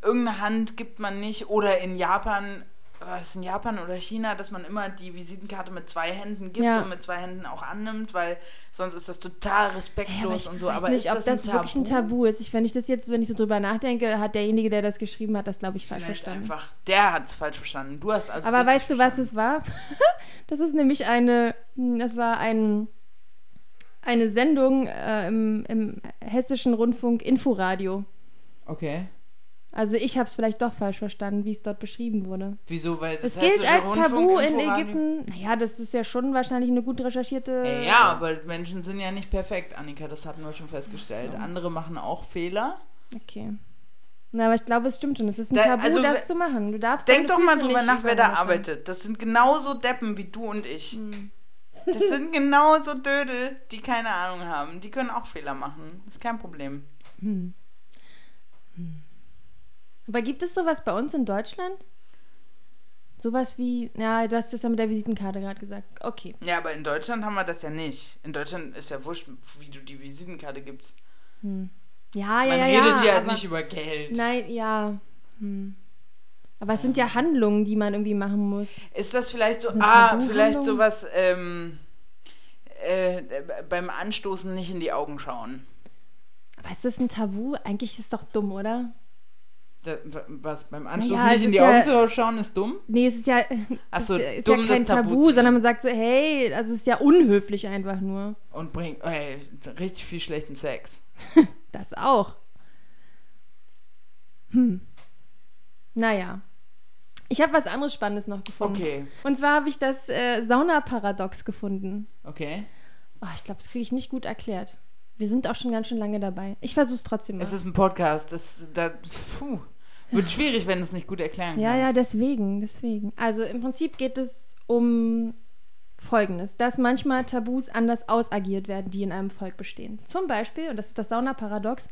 Irgendeine Hand gibt man nicht. Oder in Japan war das in Japan oder China, dass man immer die Visitenkarte mit zwei Händen gibt Ja. und mit zwei Händen auch annimmt, weil sonst ist das total respektlos ich und so. weiß Aber nicht, ist ob das, das, ein wirklich ein Tabu ist. Ich, wenn ich das jetzt, wenn ich so drüber nachdenke, hat derjenige, der das geschrieben hat, das glaube ich falsch Vielleicht verstanden. einfach, der hat es falsch verstanden. Du hast alles Aber weißt du, was es war? das ist nämlich eine, das war ein, eine Sendung äh, im, im hessischen Rundfunk Inforadio. Okay. Also ich habe es vielleicht doch falsch verstanden, wie es dort beschrieben wurde. Wieso? Weil das Es gilt als Rundfunk Tabu in Ägypten. Naja, das ist ja schon wahrscheinlich eine gut recherchierte. Ey, ja, aber Menschen sind ja nicht perfekt, Annika, das hatten wir schon festgestellt. so. Andere machen auch Fehler. Okay. Na, aber ich glaube, es stimmt schon. Es ist ein Da- Tabu, also, das zu machen. Du darfst Denk doch mal drüber nach, wer da arbeitet. Das sind genauso Deppen wie du und ich. Hm. Das sind genauso Dödel, die keine Ahnung haben. Die können auch Fehler machen. Ist kein Problem. Aber gibt es sowas bei uns in Deutschland? Sowas wie, ja, du hast das ja mit der Visitenkarte gerade gesagt. Okay. Ja, aber in Deutschland haben wir das ja nicht. In Deutschland ist ja wurscht, wie du die Visitenkarte gibst. Ja, Man ja, ja, redet ja. ja aber, nicht über Geld. Nein, ja. Hm. Aber es sind ja Handlungen, die man irgendwie machen muss. Ist das vielleicht so, ah, vielleicht sowas, ähm, äh, beim Anstoßen nicht in die Augen schauen. Aber ist das ein Tabu? Eigentlich ist es doch dumm, oder? Da, was, beim Naja, es nicht in die ja- Augen zu schauen, ist dumm? Nee, es ist ja, Ach so, es ist, ja kein das Tabu Tabu, sondern man sagt so, hey, also es ist ja unhöflich einfach nur. Und bringt, ey, richtig viel schlechten Sex. Das auch. Hm. Naja. Ich habe was anderes Spannendes noch gefunden. Okay, Und zwar habe ich das äh, Saunaparadox gefunden. okay. Oh, ich glaube, das kriege ich nicht gut erklärt. Wir sind auch schon ganz schön lange dabei. Ich versuche es trotzdem mal. Es ist ein Podcast. Das, da, puh, wird schwierig, wenn du es nicht gut erklären Ja, ja, kannst. deswegen, deswegen. Also im Prinzip geht es um Folgendes, dass manchmal Tabus anders ausagiert werden, die in einem Volk bestehen. Zum Beispiel, und das ist das Saunaparadox,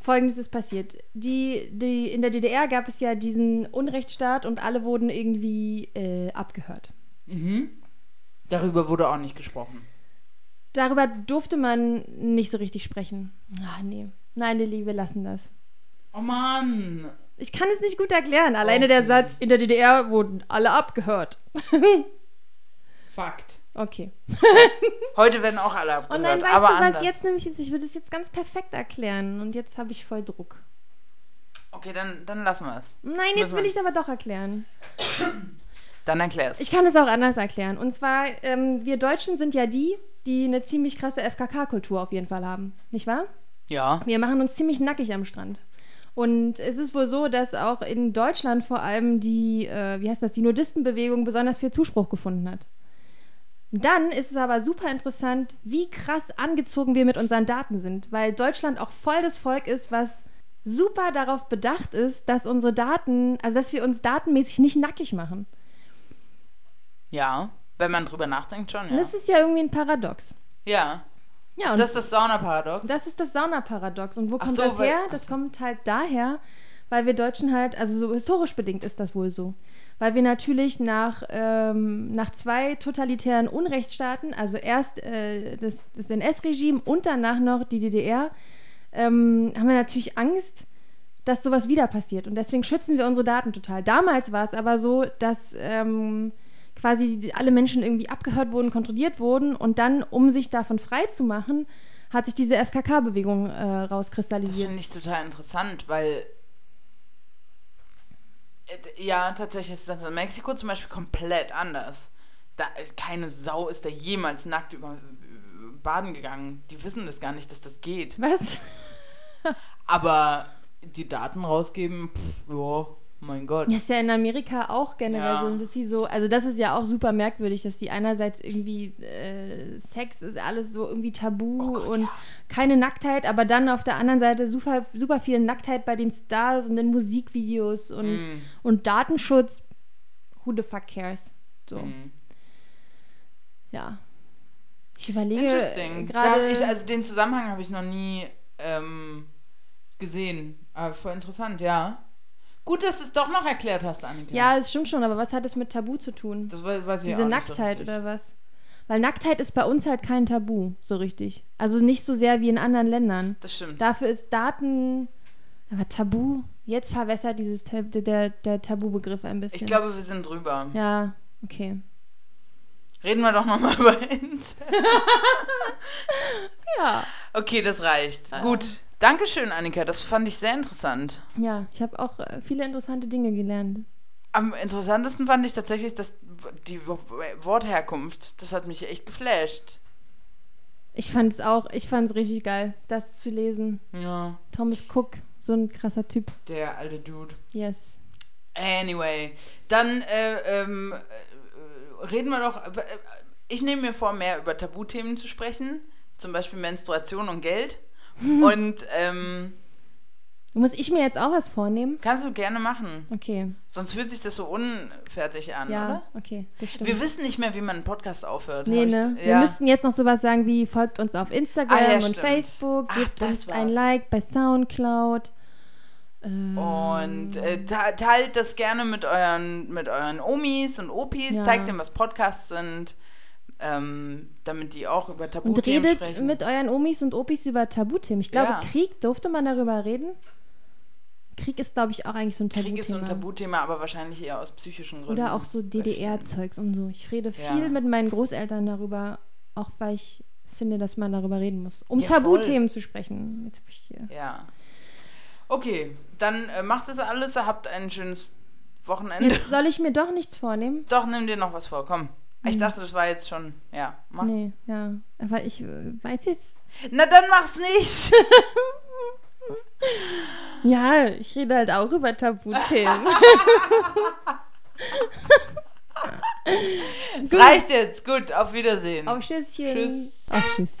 Folgendes ist passiert. Die, die, in der DDR gab es ja diesen Unrechtsstaat und alle wurden irgendwie äh, abgehört. Mhm. Darüber wurde auch nicht gesprochen. Darüber durfte man nicht so richtig sprechen. Ah, nee. Nein, Lilly, wir lassen das. Oh Mann. Ich kann es nicht gut erklären. Alleine der Okay. Satz, in der DDR wurden alle abgehört. Fakt. Okay. Heute werden auch alle Und abgehört, dann weißt aber du was, anders. jetzt nämlich jetzt, ich würde es jetzt ganz perfekt erklären und jetzt habe ich voll Druck. Okay, dann, dann lassen wir es. Nein, jetzt will ich es aber doch erklären. Dann erklär's. Ich kann es auch anders erklären. Und zwar, ähm, wir Deutschen sind ja die, die eine ziemlich krasse FKK-Kultur auf jeden Fall haben. Nicht wahr? ja. Wir machen uns ziemlich nackig am Strand. Und es ist wohl so, dass auch in Deutschland vor allem die, äh, wie heißt das, die Nudistenbewegung besonders viel Zuspruch gefunden hat. Dann ist es aber super interessant, wie krass angezogen wir mit unseren Daten sind, weil Deutschland auch voll das Volk ist, was super darauf bedacht ist, dass unsere Daten, also dass wir uns datenmäßig nicht nackig machen. Ja. Wenn man drüber nachdenkt, schon, Und ja. das ist ja irgendwie ein Paradox. Ja. Ja, Ist das das Saunaparadox? Das ist das Saunaparadox. Und wo kommt so, das weil- her? Das so. kommt halt daher, weil wir Deutschen halt, also so historisch bedingt ist das wohl so. Weil wir natürlich nach, ähm, nach zwei totalitären Unrechtsstaaten, also erst äh, das, das NS-Regime und danach noch die DDR, ähm, haben wir natürlich Angst, dass sowas wieder passiert. Und deswegen schützen wir unsere Daten total. Damals war es aber so, dass ähm, quasi alle Menschen irgendwie abgehört wurden, kontrolliert wurden und dann, um sich davon frei zu machen, hat sich diese FKK-Bewegung äh, Das rauskristallisiert. finde ich total interessant, weil. Äh, Ja, tatsächlich ist das in Mexiko zum Beispiel komplett anders. Da, keine Sau ist da jemals nackt über über Baden gegangen. Die wissen das gar nicht, dass das geht. Was? Aber die Daten rausgeben, pff, ja, mein Gott. Das ist ja in Amerika auch generell Ja. so, dass sie so, also das ist ja auch super merkwürdig, dass die einerseits irgendwie äh, Sex ist alles so irgendwie tabu Oh Gott, und ja. keine Nacktheit, aber dann auf der anderen Seite super, super viel Nacktheit bei den Stars und den Musikvideos und, Mm. und Datenschutz. Who the fuck cares? So, Mhm. ja. Ich überlege gerade. also den Zusammenhang habe ich noch nie ähm, gesehen. Aber voll interessant, ja. Gut, dass du es doch noch erklärt hast, Annika. ja, es stimmt schon, aber was hat es mit Tabu zu tun? Das we- weiß ich Diese auch nicht so Nacktheit richtig. oder was? Weil Nacktheit ist bei uns halt kein Tabu, so richtig. Also nicht so sehr wie in anderen Ländern. Das stimmt. Dafür ist Daten. Aber Tabu? Jetzt verwässert dieses der, der Tabubegriff ein bisschen. Ich glaube, wir sind drüber. Ja, okay. Reden wir doch nochmal über Incest. Ja. Okay, das reicht. Ah. Gut. Dankeschön, Annika. Das fand ich sehr interessant. Ja, ich habe auch äh, viele interessante Dinge gelernt. Am interessantesten fand ich tatsächlich das, die Wo- Wortherkunft. Das hat mich echt geflasht. Ich fand es auch, ich fand es richtig geil, das zu lesen. Ja, Thomas Cook, so ein krasser Typ. der alte Dude. Yes. Anyway, dann äh, ähm, äh, reden wir doch. Äh, ich nehme mir vor, mehr über Tabuthemen zu sprechen. Zum Beispiel Menstruation und Geld. und ähm, Muss ich mir jetzt auch was vornehmen? kannst du gerne machen. Okay. Sonst fühlt sich das so unfertig an, Ja, oder? okay, das stimmt. Wir wissen nicht mehr, wie man einen Podcast aufhört. Nee, ich- ne? Wir Ja. müssten jetzt noch sowas sagen wie folgt uns auf Instagram Ah, ja, und stimmt. Facebook, Ach, gebt das uns ein. Like bei Soundcloud. Und äh, te- teilt das gerne mit euren, mit euren Omis und Opis, Ja. zeigt denen, was Podcasts sind, ähm, damit die auch über und Tabuthemen redet sprechen. mit euren Omis und Opis über Tabuthemen. Ich glaube, Ja. Krieg, durfte man darüber reden? Krieg ist, glaube ich, auch eigentlich so ein Tabuthema. Krieg ist so ein Tabuthema, aber wahrscheinlich eher aus psychischen Gründen. Oder auch so DDR-Zeugs und so. Ich rede Ja. viel mit meinen Großeltern darüber, auch weil ich finde, dass man darüber reden muss. Um Ja. Tabuthemen zu sprechen. Jetzt hab ich hier. Ja. Okay, dann äh, macht das alles, habt ein schönes Wochenende. Jetzt soll ich mir doch nichts vornehmen? Doch, nimm dir noch was vor, komm. Ich dachte, das war jetzt schon, ja, mach. Hm. Nee, ja. Aber ich äh, weiß jetzt. Na, dann mach's nicht. Ja, ich rede halt auch über Tabuthemen. Es reicht jetzt. Gut, auf Wiedersehen. Auf Tschüsschen. Tschüss. Auf Tschüss.